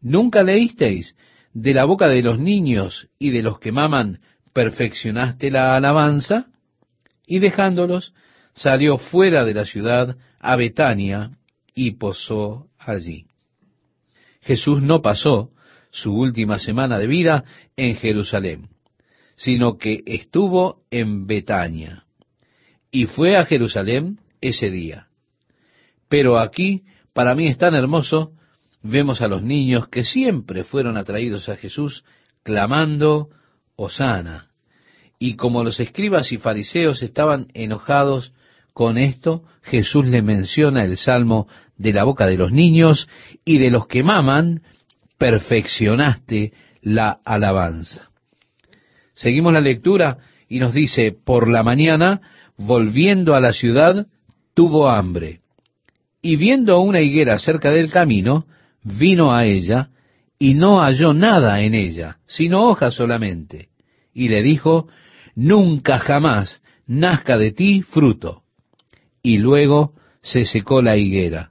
¿Nunca leísteis de la boca de los niños y de los que maman, perfeccionaste la alabanza? Y dejándolos, salió fuera de la ciudad a Betania y posó allí. Jesús no pasó su última semana de vida en Jerusalén, sino que estuvo en Betania y fue a Jerusalén ese día. Pero aquí, para mí es tan hermoso, vemos a los niños que siempre fueron atraídos a Jesús clamando, Y como los escribas y fariseos estaban enojados con esto, Jesús le menciona el salmo de la boca de los niños y de los que maman, perfeccionaste la alabanza. Seguimos la lectura y nos dice, por la mañana, volviendo a la ciudad, tuvo hambre. Y viendo una higuera cerca del camino, vino a ella, y no halló nada en ella, sino hojas solamente. Y le dijo, nunca jamás nazca de ti fruto. Y luego se secó la higuera.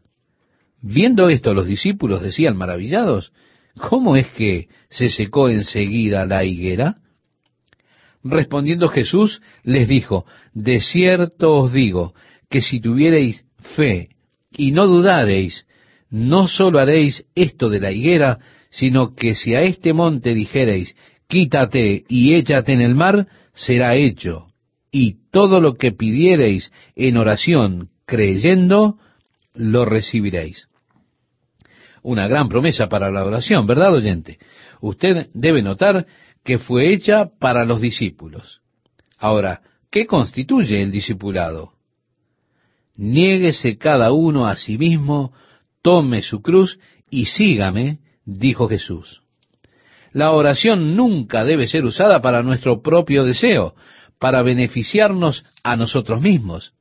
Viendo esto los discípulos decían maravillados, ¿cómo es que se secó enseguida la higuera? Respondiendo Jesús les dijo, de cierto os digo, que si tuviereis fe y no dudareis, no sólo haréis esto de la higuera, sino que si a este monte dijereis, quítate y échate en el mar, será hecho. Y todo lo que pidiereis en oración, creyendo, lo recibiréis. Una gran promesa para la oración, ¿verdad, oyente? Usted debe notar que fue hecha para los discípulos. Ahora, ¿qué constituye el discipulado? Niéguese cada uno a sí mismo, tome su cruz y sígame, dijo Jesús. La oración nunca debe ser usada para nuestro propio deseo, para beneficiarnos a nosotros mismos.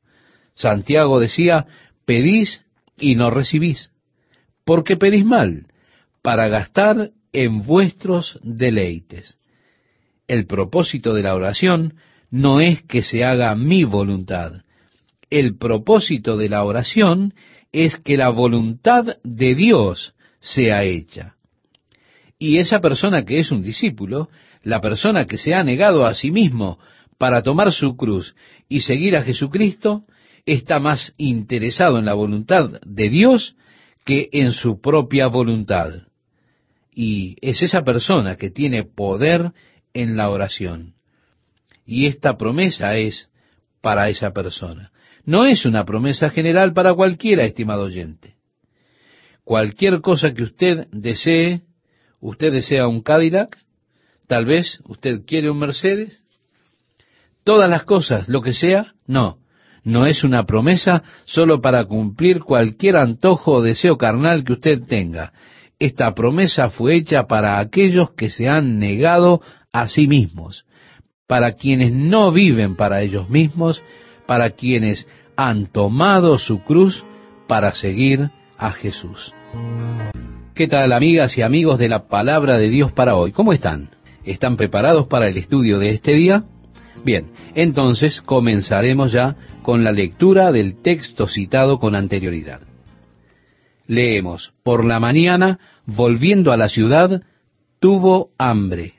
Santiago decía, pedís y no recibís, porque pedís mal, para gastar en vuestros deleites el propósito de la oración no es que se haga mi voluntad. El propósito de la oración es que la voluntad de Dios sea hecha. Y esa persona que es un discípulo, la persona que se ha negado a sí mismo para tomar su cruz y seguir a Jesucristo, está más interesado en la voluntad de Dios que en su propia voluntad. Y es esa persona que tiene poder en la oración. Y esta promesa es para esa persona. No es una promesa general para cualquiera, estimado oyente. Cualquier cosa que usted desee, usted desea un Cadillac, tal vez usted quiere un Mercedes, todas las cosas, lo que sea, no. No es una promesa solo para cumplir cualquier antojo o deseo carnal que usted tenga. Esta promesa fue hecha para aquellos que se han negado a sí mismos, para quienes no viven para ellos mismos, para quienes han tomado su cruz para seguir a Jesús. ¿Qué tal amigas y amigos de la palabra de Dios para hoy? ¿Cómo están? ¿Están preparados para el estudio de este día? Bien, entonces comenzaremos ya con la lectura del texto citado con anterioridad. Leemos, por la mañana, volviendo a la ciudad, tuvo hambre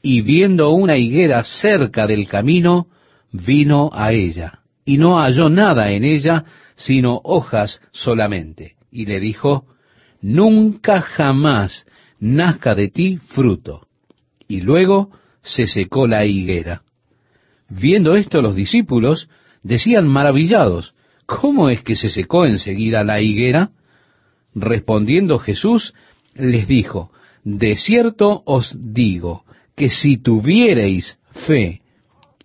y viendo una higuera cerca del camino, vino a ella, y no halló nada en ella, sino hojas solamente. Y le dijo, Nunca jamás nazca de ti fruto. Y luego se secó la higuera. Viendo esto los discípulos decían maravillados, ¿cómo es que se secó enseguida la higuera? Respondiendo Jesús les dijo, De cierto os digo, que si tuviereis fe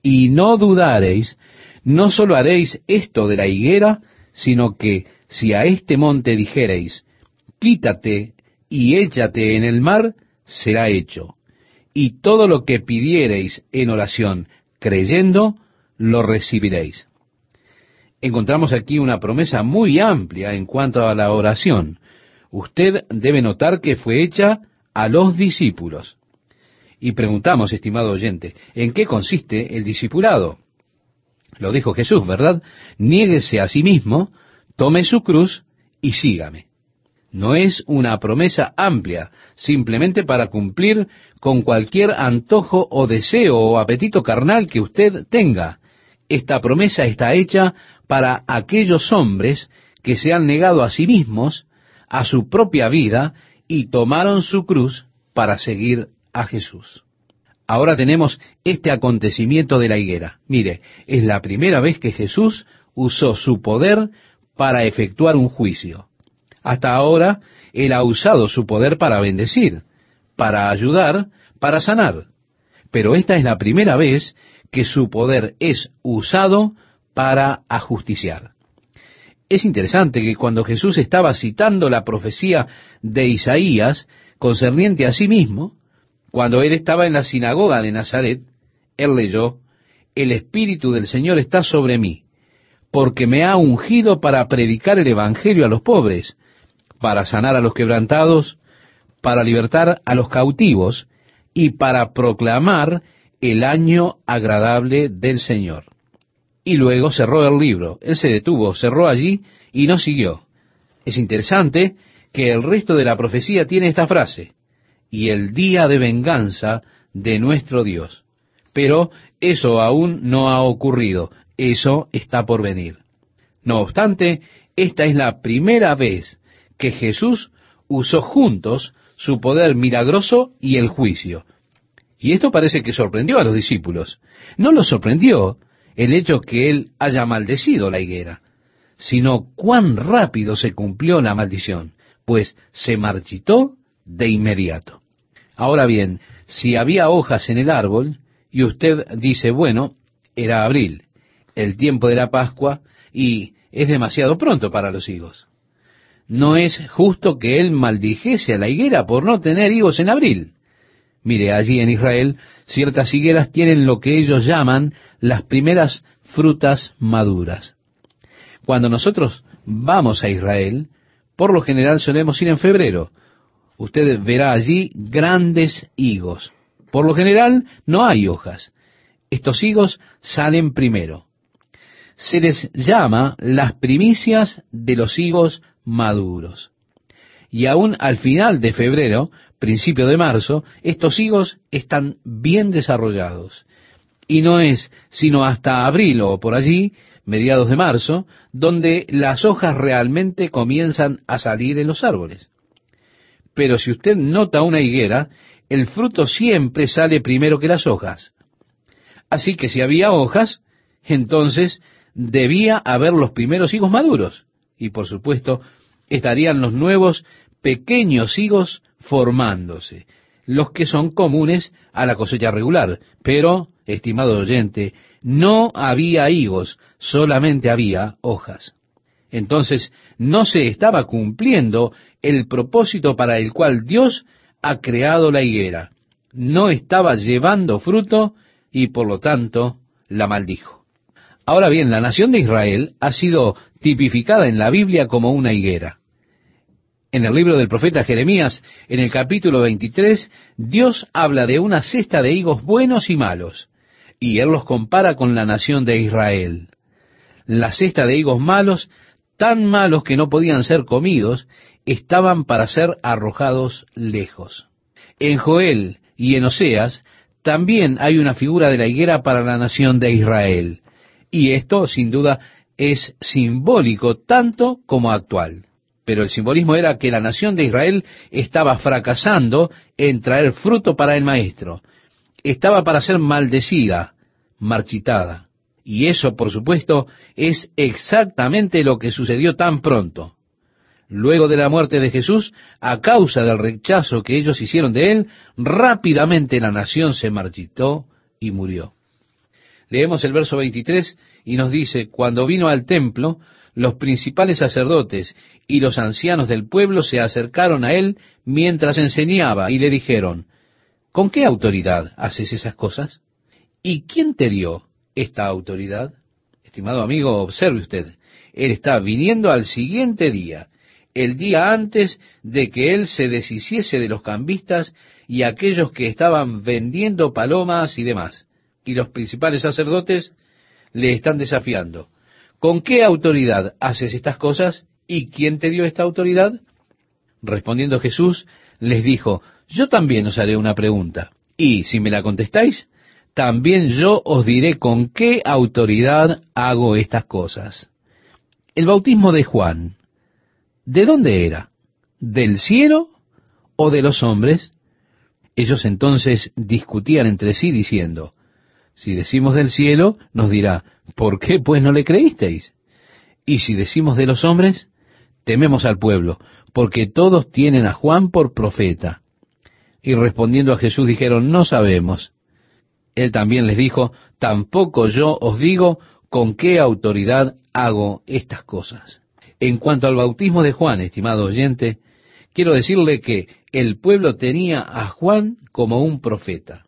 y no dudareis, no sólo haréis esto de la higuera, sino que si a este monte dijereis, quítate y échate en el mar, será hecho. Y todo lo que pidiereis en oración, creyendo, lo recibiréis. Encontramos aquí una promesa muy amplia en cuanto a la oración. Usted debe notar que fue hecha a los discípulos. Y preguntamos, estimado oyente, ¿en qué consiste el discipulado? Lo dijo Jesús, ¿verdad? Niéguese a sí mismo, tome su cruz y sígame. No es una promesa amplia, simplemente para cumplir con cualquier antojo o deseo o apetito carnal que usted tenga. Esta promesa está hecha para aquellos hombres que se han negado a sí mismos, a su propia vida, y tomaron su cruz para seguir a Jesús. Ahora tenemos este acontecimiento de la higuera. Mire, es la primera vez que Jesús usó su poder para efectuar un juicio. Hasta ahora, Él ha usado su poder para bendecir, para ayudar, para sanar. Pero esta es la primera vez que su poder es usado para ajusticiar. Es interesante que cuando Jesús estaba citando la profecía de Isaías concerniente a sí mismo, cuando él estaba en la sinagoga de Nazaret, él leyó, el Espíritu del Señor está sobre mí, porque me ha ungido para predicar el Evangelio a los pobres, para sanar a los quebrantados, para libertar a los cautivos y para proclamar el año agradable del Señor. Y luego cerró el libro. Él se detuvo, cerró allí y no siguió. Es interesante que el resto de la profecía tiene esta frase, y el día de venganza de nuestro Dios. Pero eso aún no ha ocurrido, eso está por venir. No obstante, esta es la primera vez que Jesús usó juntos su poder milagroso y el juicio. Y esto parece que sorprendió a los discípulos. No los sorprendió el hecho que él haya maldecido la higuera, sino cuán rápido se cumplió la maldición, pues se marchitó de inmediato. Ahora bien, si había hojas en el árbol, y usted dice, bueno, era abril, el tiempo de la Pascua, y es demasiado pronto para los higos no es justo que él maldijese a la higuera por no tener higos en abril. Mire, allí en Israel ciertas higueras tienen lo que ellos llaman las primeras frutas maduras. Cuando nosotros vamos a Israel, por lo general solemos ir en febrero. Usted verá allí grandes higos. Por lo general no hay hojas. Estos higos salen primero. Se les llama las primicias de los higos maduros. Y aún al final de febrero, principio de marzo, estos higos están bien desarrollados. Y no es sino hasta abril o por allí, mediados de marzo, donde las hojas realmente comienzan a salir en los árboles. Pero si usted nota una higuera, el fruto siempre sale primero que las hojas. Así que si había hojas, entonces debía haber los primeros higos maduros. Y por supuesto, estarían los nuevos pequeños higos formándose, los que son comunes a la cosecha regular. Pero, estimado oyente, no había higos, solamente había hojas. Entonces, no se estaba cumpliendo el propósito para el cual Dios ha creado la higuera. No estaba llevando fruto y por lo tanto la maldijo. Ahora bien, la nación de Israel ha sido tipificada en la Biblia como una higuera. En el libro del profeta Jeremías, en el capítulo 23, Dios habla de una cesta de higos buenos y malos, y Él los compara con la nación de Israel. La cesta de higos malos, tan malos que no podían ser comidos, estaban para ser arrojados lejos. En Joel y en Oseas también hay una figura de la higuera para la nación de Israel, y esto sin duda es simbólico tanto como actual pero el simbolismo era que la nación de Israel estaba fracasando en traer fruto para el maestro. Estaba para ser maldecida, marchitada. Y eso, por supuesto, es exactamente lo que sucedió tan pronto. Luego de la muerte de Jesús, a causa del rechazo que ellos hicieron de él, rápidamente la nación se marchitó y murió. Leemos el verso 23 y nos dice, cuando vino al templo, los principales sacerdotes y los ancianos del pueblo se acercaron a él mientras enseñaba y le dijeron, ¿con qué autoridad haces esas cosas? ¿Y quién te dio esta autoridad? Estimado amigo, observe usted, él está viniendo al siguiente día, el día antes de que él se deshiciese de los cambistas y aquellos que estaban vendiendo palomas y demás. Y los principales sacerdotes le están desafiando. ¿Con qué autoridad haces estas cosas? ¿Y quién te dio esta autoridad? Respondiendo Jesús, les dijo, yo también os haré una pregunta, y si me la contestáis, también yo os diré con qué autoridad hago estas cosas. El bautismo de Juan, ¿de dónde era? ¿Del cielo o de los hombres? Ellos entonces discutían entre sí diciendo, si decimos del cielo, nos dirá, ¿por qué pues no le creísteis? Y si decimos de los hombres, tememos al pueblo, porque todos tienen a Juan por profeta. Y respondiendo a Jesús dijeron, no sabemos. Él también les dijo, tampoco yo os digo con qué autoridad hago estas cosas. En cuanto al bautismo de Juan, estimado oyente, quiero decirle que el pueblo tenía a Juan como un profeta.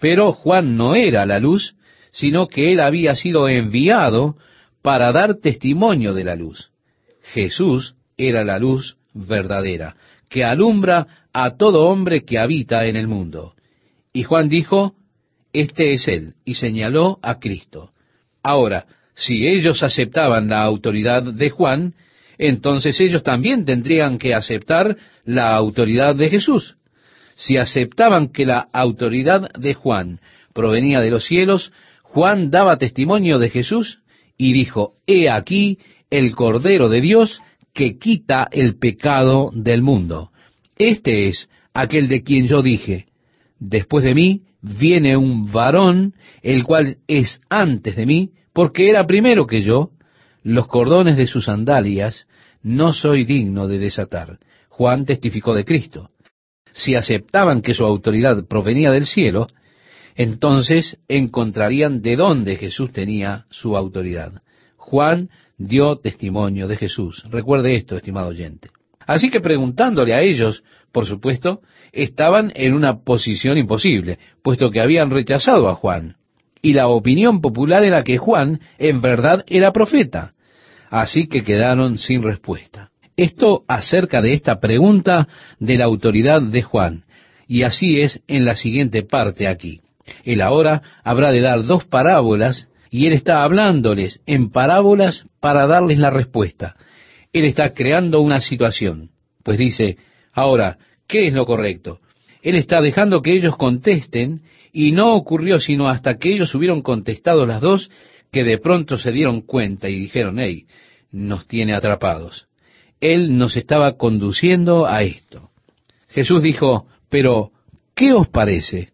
Pero Juan no era la luz, sino que él había sido enviado para dar testimonio de la luz. Jesús era la luz verdadera, que alumbra a todo hombre que habita en el mundo. Y Juan dijo, Este es él, y señaló a Cristo. Ahora, si ellos aceptaban la autoridad de Juan, entonces ellos también tendrían que aceptar la autoridad de Jesús. Si aceptaban que la autoridad de Juan provenía de los cielos, Juan daba testimonio de Jesús y dijo, He aquí el Cordero de Dios que quita el pecado del mundo. Este es aquel de quien yo dije, después de mí viene un varón, el cual es antes de mí, porque era primero que yo, los cordones de sus sandalias no soy digno de desatar. Juan testificó de Cristo. Si aceptaban que su autoridad provenía del cielo, entonces encontrarían de dónde Jesús tenía su autoridad. Juan dio testimonio de Jesús. Recuerde esto, estimado oyente. Así que preguntándole a ellos, por supuesto, estaban en una posición imposible, puesto que habían rechazado a Juan. Y la opinión popular era que Juan en verdad era profeta. Así que quedaron sin respuesta. Esto acerca de esta pregunta de la autoridad de Juan. Y así es en la siguiente parte aquí. Él ahora habrá de dar dos parábolas y él está hablándoles en parábolas para darles la respuesta. Él está creando una situación. Pues dice, ahora, ¿qué es lo correcto? Él está dejando que ellos contesten y no ocurrió sino hasta que ellos hubieron contestado las dos que de pronto se dieron cuenta y dijeron, hey, nos tiene atrapados. Él nos estaba conduciendo a esto. Jesús dijo, pero, ¿qué os parece?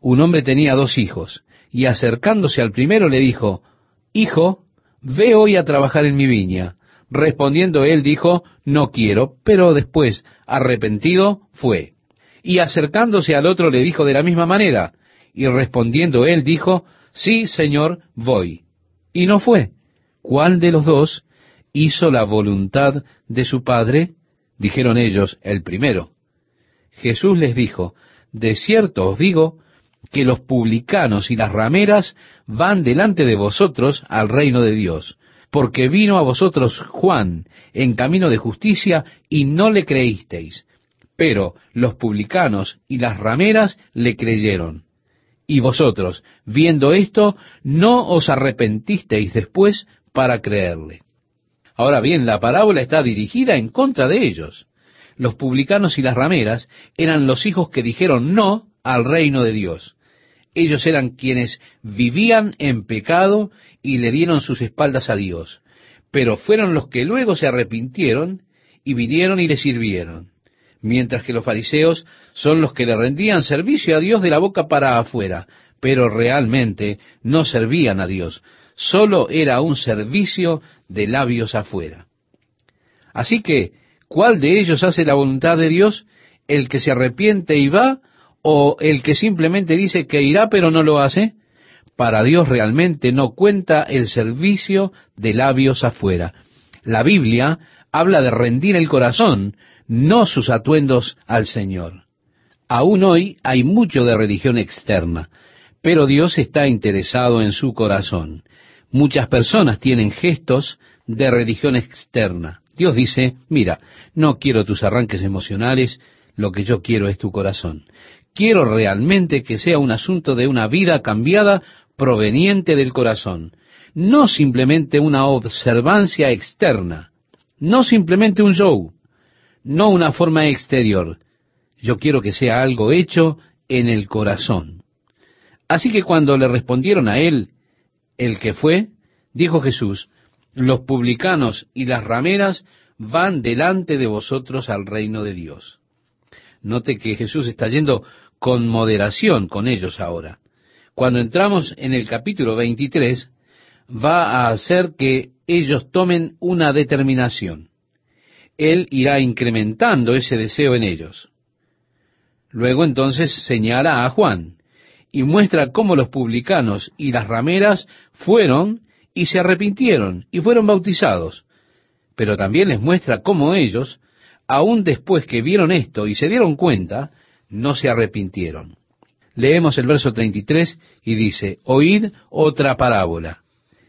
Un hombre tenía dos hijos, y acercándose al primero le dijo, Hijo, ve hoy a trabajar en mi viña. Respondiendo él dijo, No quiero, pero después, arrepentido, fue. Y acercándose al otro le dijo de la misma manera, y respondiendo él dijo, Sí, Señor, voy. Y no fue. ¿Cuál de los dos hizo la voluntad de su Padre? Dijeron ellos, el primero. Jesús les dijo, De cierto os digo, que los publicanos y las rameras van delante de vosotros al reino de Dios, porque vino a vosotros Juan en camino de justicia y no le creísteis, pero los publicanos y las rameras le creyeron. Y vosotros, viendo esto, no os arrepentisteis después para creerle. Ahora bien, la parábola está dirigida en contra de ellos. Los publicanos y las rameras eran los hijos que dijeron no al reino de Dios. Ellos eran quienes vivían en pecado y le dieron sus espaldas a Dios, pero fueron los que luego se arrepintieron y vinieron y le sirvieron, mientras que los fariseos son los que le rendían servicio a Dios de la boca para afuera, pero realmente no servían a Dios, solo era un servicio de labios afuera. Así que, ¿cuál de ellos hace la voluntad de Dios? El que se arrepiente y va, o el que simplemente dice que irá pero no lo hace, para Dios realmente no cuenta el servicio de labios afuera. La Biblia habla de rendir el corazón, no sus atuendos al Señor. Aún hoy hay mucho de religión externa, pero Dios está interesado en su corazón. Muchas personas tienen gestos de religión externa. Dios dice, mira, no quiero tus arranques emocionales, lo que yo quiero es tu corazón. Quiero realmente que sea un asunto de una vida cambiada proveniente del corazón, no simplemente una observancia externa, no simplemente un show, no una forma exterior. Yo quiero que sea algo hecho en el corazón. Así que cuando le respondieron a él, el que fue, dijo Jesús, los publicanos y las rameras van delante de vosotros al reino de Dios. Note que Jesús está yendo con moderación con ellos ahora. Cuando entramos en el capítulo 23, va a hacer que ellos tomen una determinación. Él irá incrementando ese deseo en ellos. Luego entonces señala a Juan y muestra cómo los publicanos y las rameras fueron y se arrepintieron y fueron bautizados. Pero también les muestra cómo ellos aun después que vieron esto y se dieron cuenta, no se arrepintieron. Leemos el verso 33 y dice, oíd otra parábola.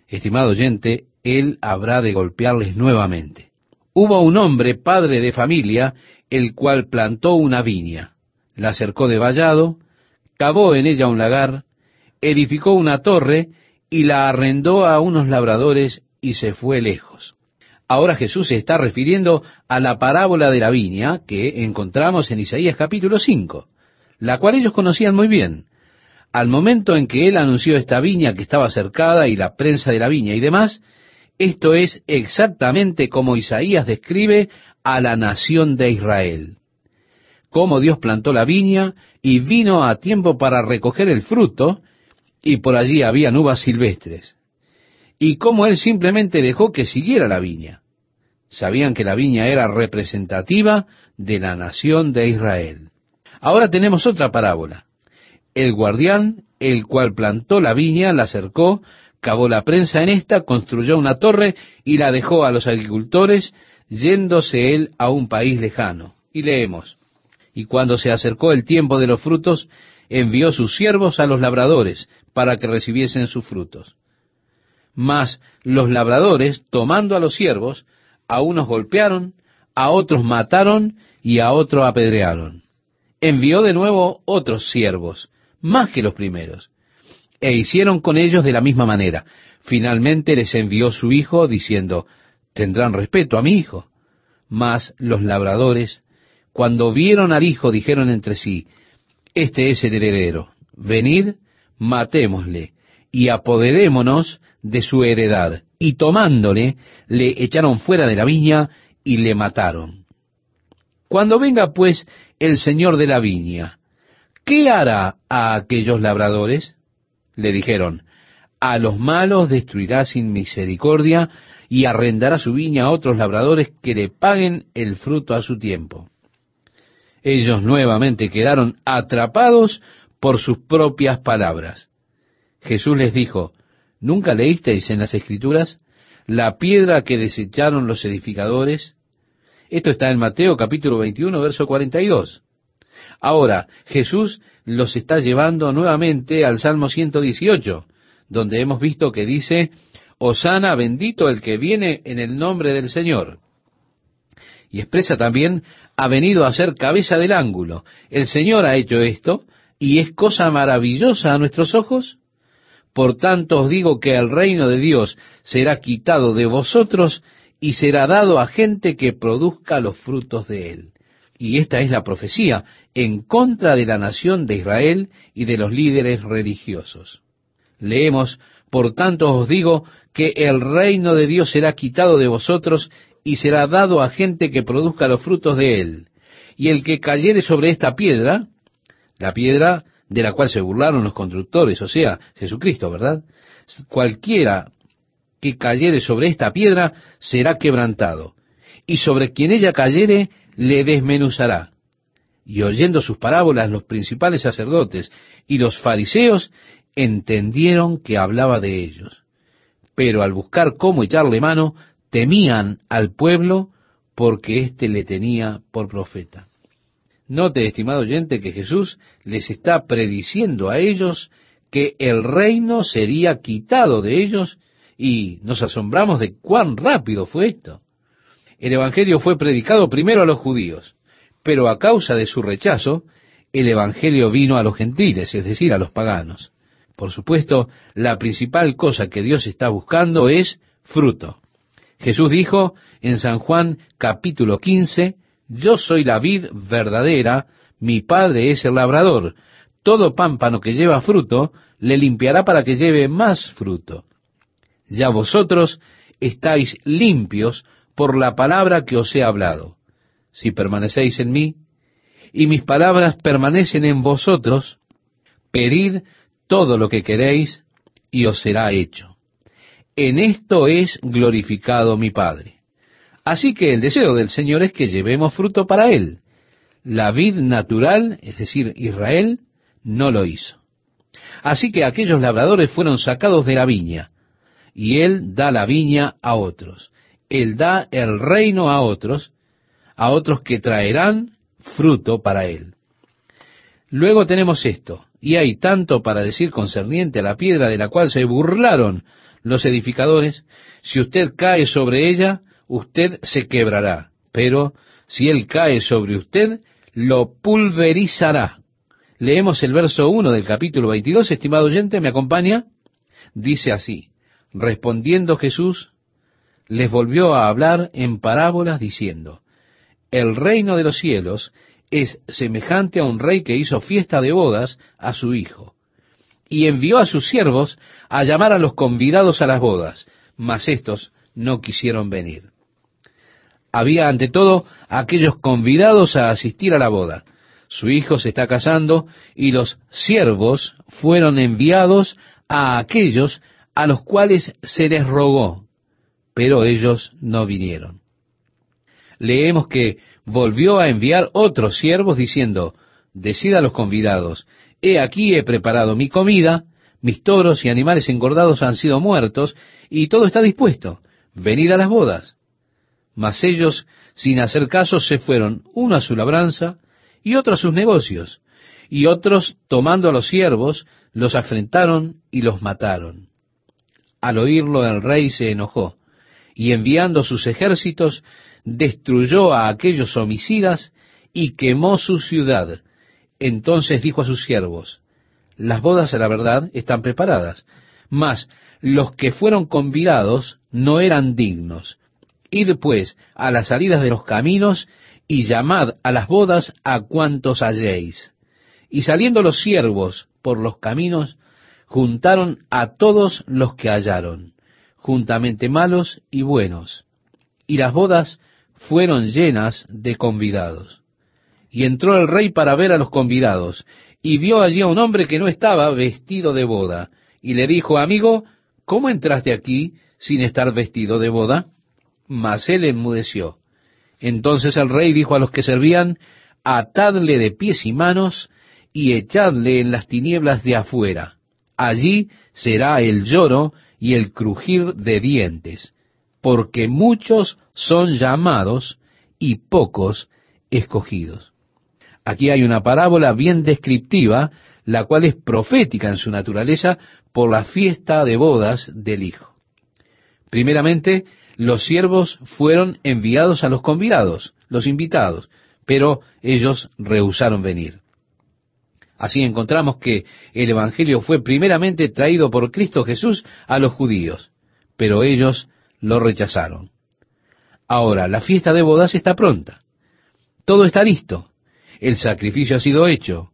Estimado oyente, él habrá de golpearles nuevamente. Hubo un hombre, padre de familia, el cual plantó una viña, la cercó de vallado, cavó en ella un lagar, edificó una torre y la arrendó a unos labradores y se fue lejos. Ahora Jesús se está refiriendo a la parábola de la viña que encontramos en Isaías capítulo 5, la cual ellos conocían muy bien. Al momento en que él anunció esta viña que estaba cercada y la prensa de la viña y demás, esto es exactamente como Isaías describe a la nación de Israel. Cómo Dios plantó la viña y vino a tiempo para recoger el fruto, y por allí había uvas silvestres. Y cómo Él simplemente dejó que siguiera la viña sabían que la viña era representativa de la nación de Israel. Ahora tenemos otra parábola. El guardián, el cual plantó la viña, la cercó, cavó la prensa en esta, construyó una torre y la dejó a los agricultores, yéndose él a un país lejano. Y leemos, y cuando se acercó el tiempo de los frutos, envió sus siervos a los labradores para que recibiesen sus frutos. Mas los labradores, tomando a los siervos, a unos golpearon, a otros mataron y a otros apedrearon. Envió de nuevo otros siervos, más que los primeros, e hicieron con ellos de la misma manera. Finalmente les envió su hijo, diciendo, tendrán respeto a mi hijo. Mas los labradores, cuando vieron al hijo, dijeron entre sí, este es el heredero, venid, matémosle, y apoderémonos de su heredad y tomándole, le echaron fuera de la viña y le mataron. Cuando venga pues el señor de la viña, ¿qué hará a aquellos labradores? Le dijeron, a los malos destruirá sin misericordia y arrendará su viña a otros labradores que le paguen el fruto a su tiempo. Ellos nuevamente quedaron atrapados por sus propias palabras. Jesús les dijo, ¿Nunca leísteis en las Escrituras la piedra que desecharon los edificadores? Esto está en Mateo capítulo 21, verso 42. Ahora, Jesús los está llevando nuevamente al Salmo 118, donde hemos visto que dice, Osana bendito el que viene en el nombre del Señor. Y expresa también, ha venido a ser cabeza del ángulo. El Señor ha hecho esto, y es cosa maravillosa a nuestros ojos. Por tanto os digo que el reino de Dios será quitado de vosotros y será dado a gente que produzca los frutos de él. Y esta es la profecía en contra de la nación de Israel y de los líderes religiosos. Leemos, por tanto os digo que el reino de Dios será quitado de vosotros y será dado a gente que produzca los frutos de él. Y el que cayere sobre esta piedra, la piedra de la cual se burlaron los constructores, o sea, Jesucristo, ¿verdad? Cualquiera que cayere sobre esta piedra será quebrantado, y sobre quien ella cayere le desmenuzará. Y oyendo sus parábolas los principales sacerdotes y los fariseos entendieron que hablaba de ellos. Pero al buscar cómo echarle mano, temían al pueblo porque éste le tenía por profeta. Note, estimado oyente, que Jesús les está prediciendo a ellos que el reino sería quitado de ellos y nos asombramos de cuán rápido fue esto. El Evangelio fue predicado primero a los judíos, pero a causa de su rechazo, el Evangelio vino a los gentiles, es decir, a los paganos. Por supuesto, la principal cosa que Dios está buscando es fruto. Jesús dijo en San Juan capítulo 15, yo soy la vid verdadera, mi padre es el labrador. Todo pámpano que lleva fruto, le limpiará para que lleve más fruto. Ya vosotros estáis limpios por la palabra que os he hablado. Si permanecéis en mí, y mis palabras permanecen en vosotros, pedid todo lo que queréis, y os será hecho. En esto es glorificado mi Padre Así que el deseo del Señor es que llevemos fruto para Él. La vid natural, es decir, Israel, no lo hizo. Así que aquellos labradores fueron sacados de la viña, y Él da la viña a otros. Él da el reino a otros, a otros que traerán fruto para Él. Luego tenemos esto, y hay tanto para decir concerniente a la piedra de la cual se burlaron los edificadores, si usted cae sobre ella, usted se quebrará, pero si él cae sobre usted, lo pulverizará. Leemos el verso 1 del capítulo 22, estimado oyente, ¿me acompaña? Dice así, respondiendo Jesús, les volvió a hablar en parábolas diciendo, el reino de los cielos es semejante a un rey que hizo fiesta de bodas a su hijo, y envió a sus siervos a llamar a los convidados a las bodas, mas éstos no quisieron venir. Había ante todo aquellos convidados a asistir a la boda, su hijo se está casando y los siervos fueron enviados a aquellos a los cuales se les rogó, pero ellos no vinieron. Leemos que volvió a enviar otros siervos diciendo, decida a los convidados, he aquí he preparado mi comida, mis toros y animales engordados han sido muertos, y todo está dispuesto, venid a las bodas. Mas ellos, sin hacer caso, se fueron, uno a su labranza, y otros sus negocios, y otros, tomando a los siervos, los afrentaron y los mataron. Al oírlo el rey se enojó, y enviando sus ejércitos, destruyó a aquellos homicidas y quemó su ciudad. Entonces dijo a sus siervos, las bodas a la verdad están preparadas, mas los que fueron convidados no eran dignos. Id pues a las salidas de los caminos y llamad a las bodas a cuantos halléis. Y saliendo los siervos por los caminos, juntaron a todos los que hallaron, juntamente malos y buenos. Y las bodas fueron llenas de convidados. Y entró el rey para ver a los convidados, y vio allí a un hombre que no estaba vestido de boda, y le dijo, amigo, ¿cómo entraste aquí sin estar vestido de boda? Mas él enmudeció. Entonces el rey dijo a los que servían, atadle de pies y manos y echadle en las tinieblas de afuera. Allí será el lloro y el crujir de dientes, porque muchos son llamados y pocos escogidos. Aquí hay una parábola bien descriptiva, la cual es profética en su naturaleza por la fiesta de bodas del Hijo. Primeramente, los siervos fueron enviados a los convidados, los invitados, pero ellos rehusaron venir. Así encontramos que el Evangelio fue primeramente traído por Cristo Jesús a los judíos, pero ellos lo rechazaron. Ahora, la fiesta de bodas está pronta. Todo está listo. El sacrificio ha sido hecho.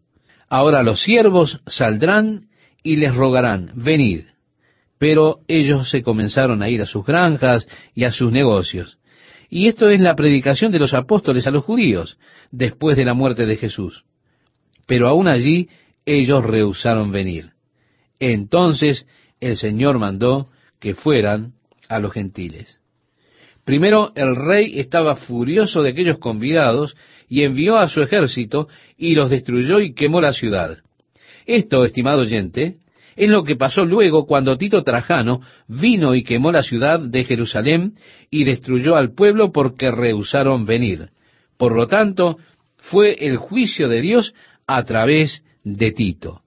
Ahora los siervos saldrán y les rogarán, venid. Pero ellos se comenzaron a ir a sus granjas y a sus negocios. Y esto es la predicación de los apóstoles a los judíos, después de la muerte de Jesús. Pero aún allí ellos rehusaron venir. Entonces el Señor mandó que fueran a los gentiles. Primero el rey estaba furioso de aquellos convidados y envió a su ejército y los destruyó y quemó la ciudad. Esto, estimado oyente, es lo que pasó luego cuando Tito Trajano vino y quemó la ciudad de Jerusalén y destruyó al pueblo porque rehusaron venir. Por lo tanto, fue el juicio de Dios a través de Tito.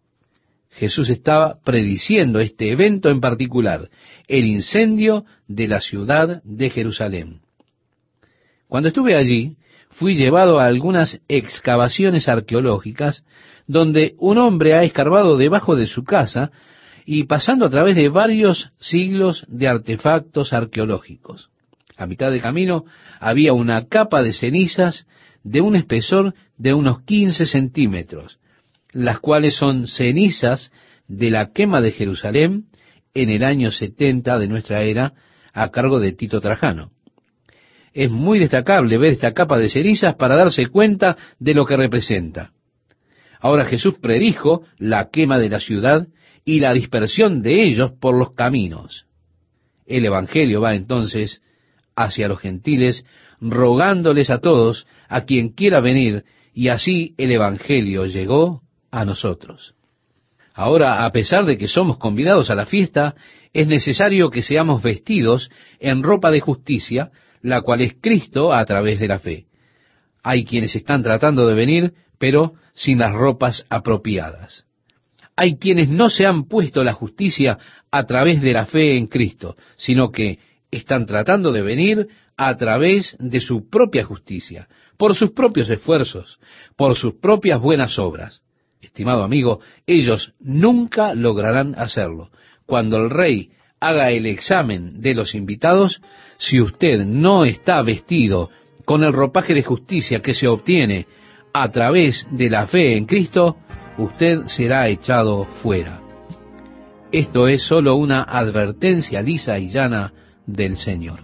Jesús estaba prediciendo este evento en particular, el incendio de la ciudad de Jerusalén. Cuando estuve allí, fui llevado a algunas excavaciones arqueológicas donde un hombre ha escarbado debajo de su casa y pasando a través de varios siglos de artefactos arqueológicos. A mitad de camino había una capa de cenizas de un espesor de unos 15 centímetros, las cuales son cenizas de la quema de Jerusalén en el año 70 de nuestra era a cargo de Tito Trajano. Es muy destacable ver esta capa de cenizas para darse cuenta de lo que representa. Ahora Jesús predijo la quema de la ciudad y la dispersión de ellos por los caminos. El Evangelio va entonces hacia los gentiles, rogándoles a todos, a quien quiera venir, y así el Evangelio llegó a nosotros. Ahora, a pesar de que somos convidados a la fiesta, es necesario que seamos vestidos en ropa de justicia, la cual es Cristo a través de la fe. Hay quienes están tratando de venir, pero sin las ropas apropiadas. Hay quienes no se han puesto la justicia a través de la fe en Cristo, sino que están tratando de venir a través de su propia justicia, por sus propios esfuerzos, por sus propias buenas obras. Estimado amigo, ellos nunca lograrán hacerlo. Cuando el rey haga el examen de los invitados, si usted no está vestido con el ropaje de justicia que se obtiene a través de la fe en Cristo, usted será echado fuera. Esto es sólo una advertencia lisa y llana del Señor.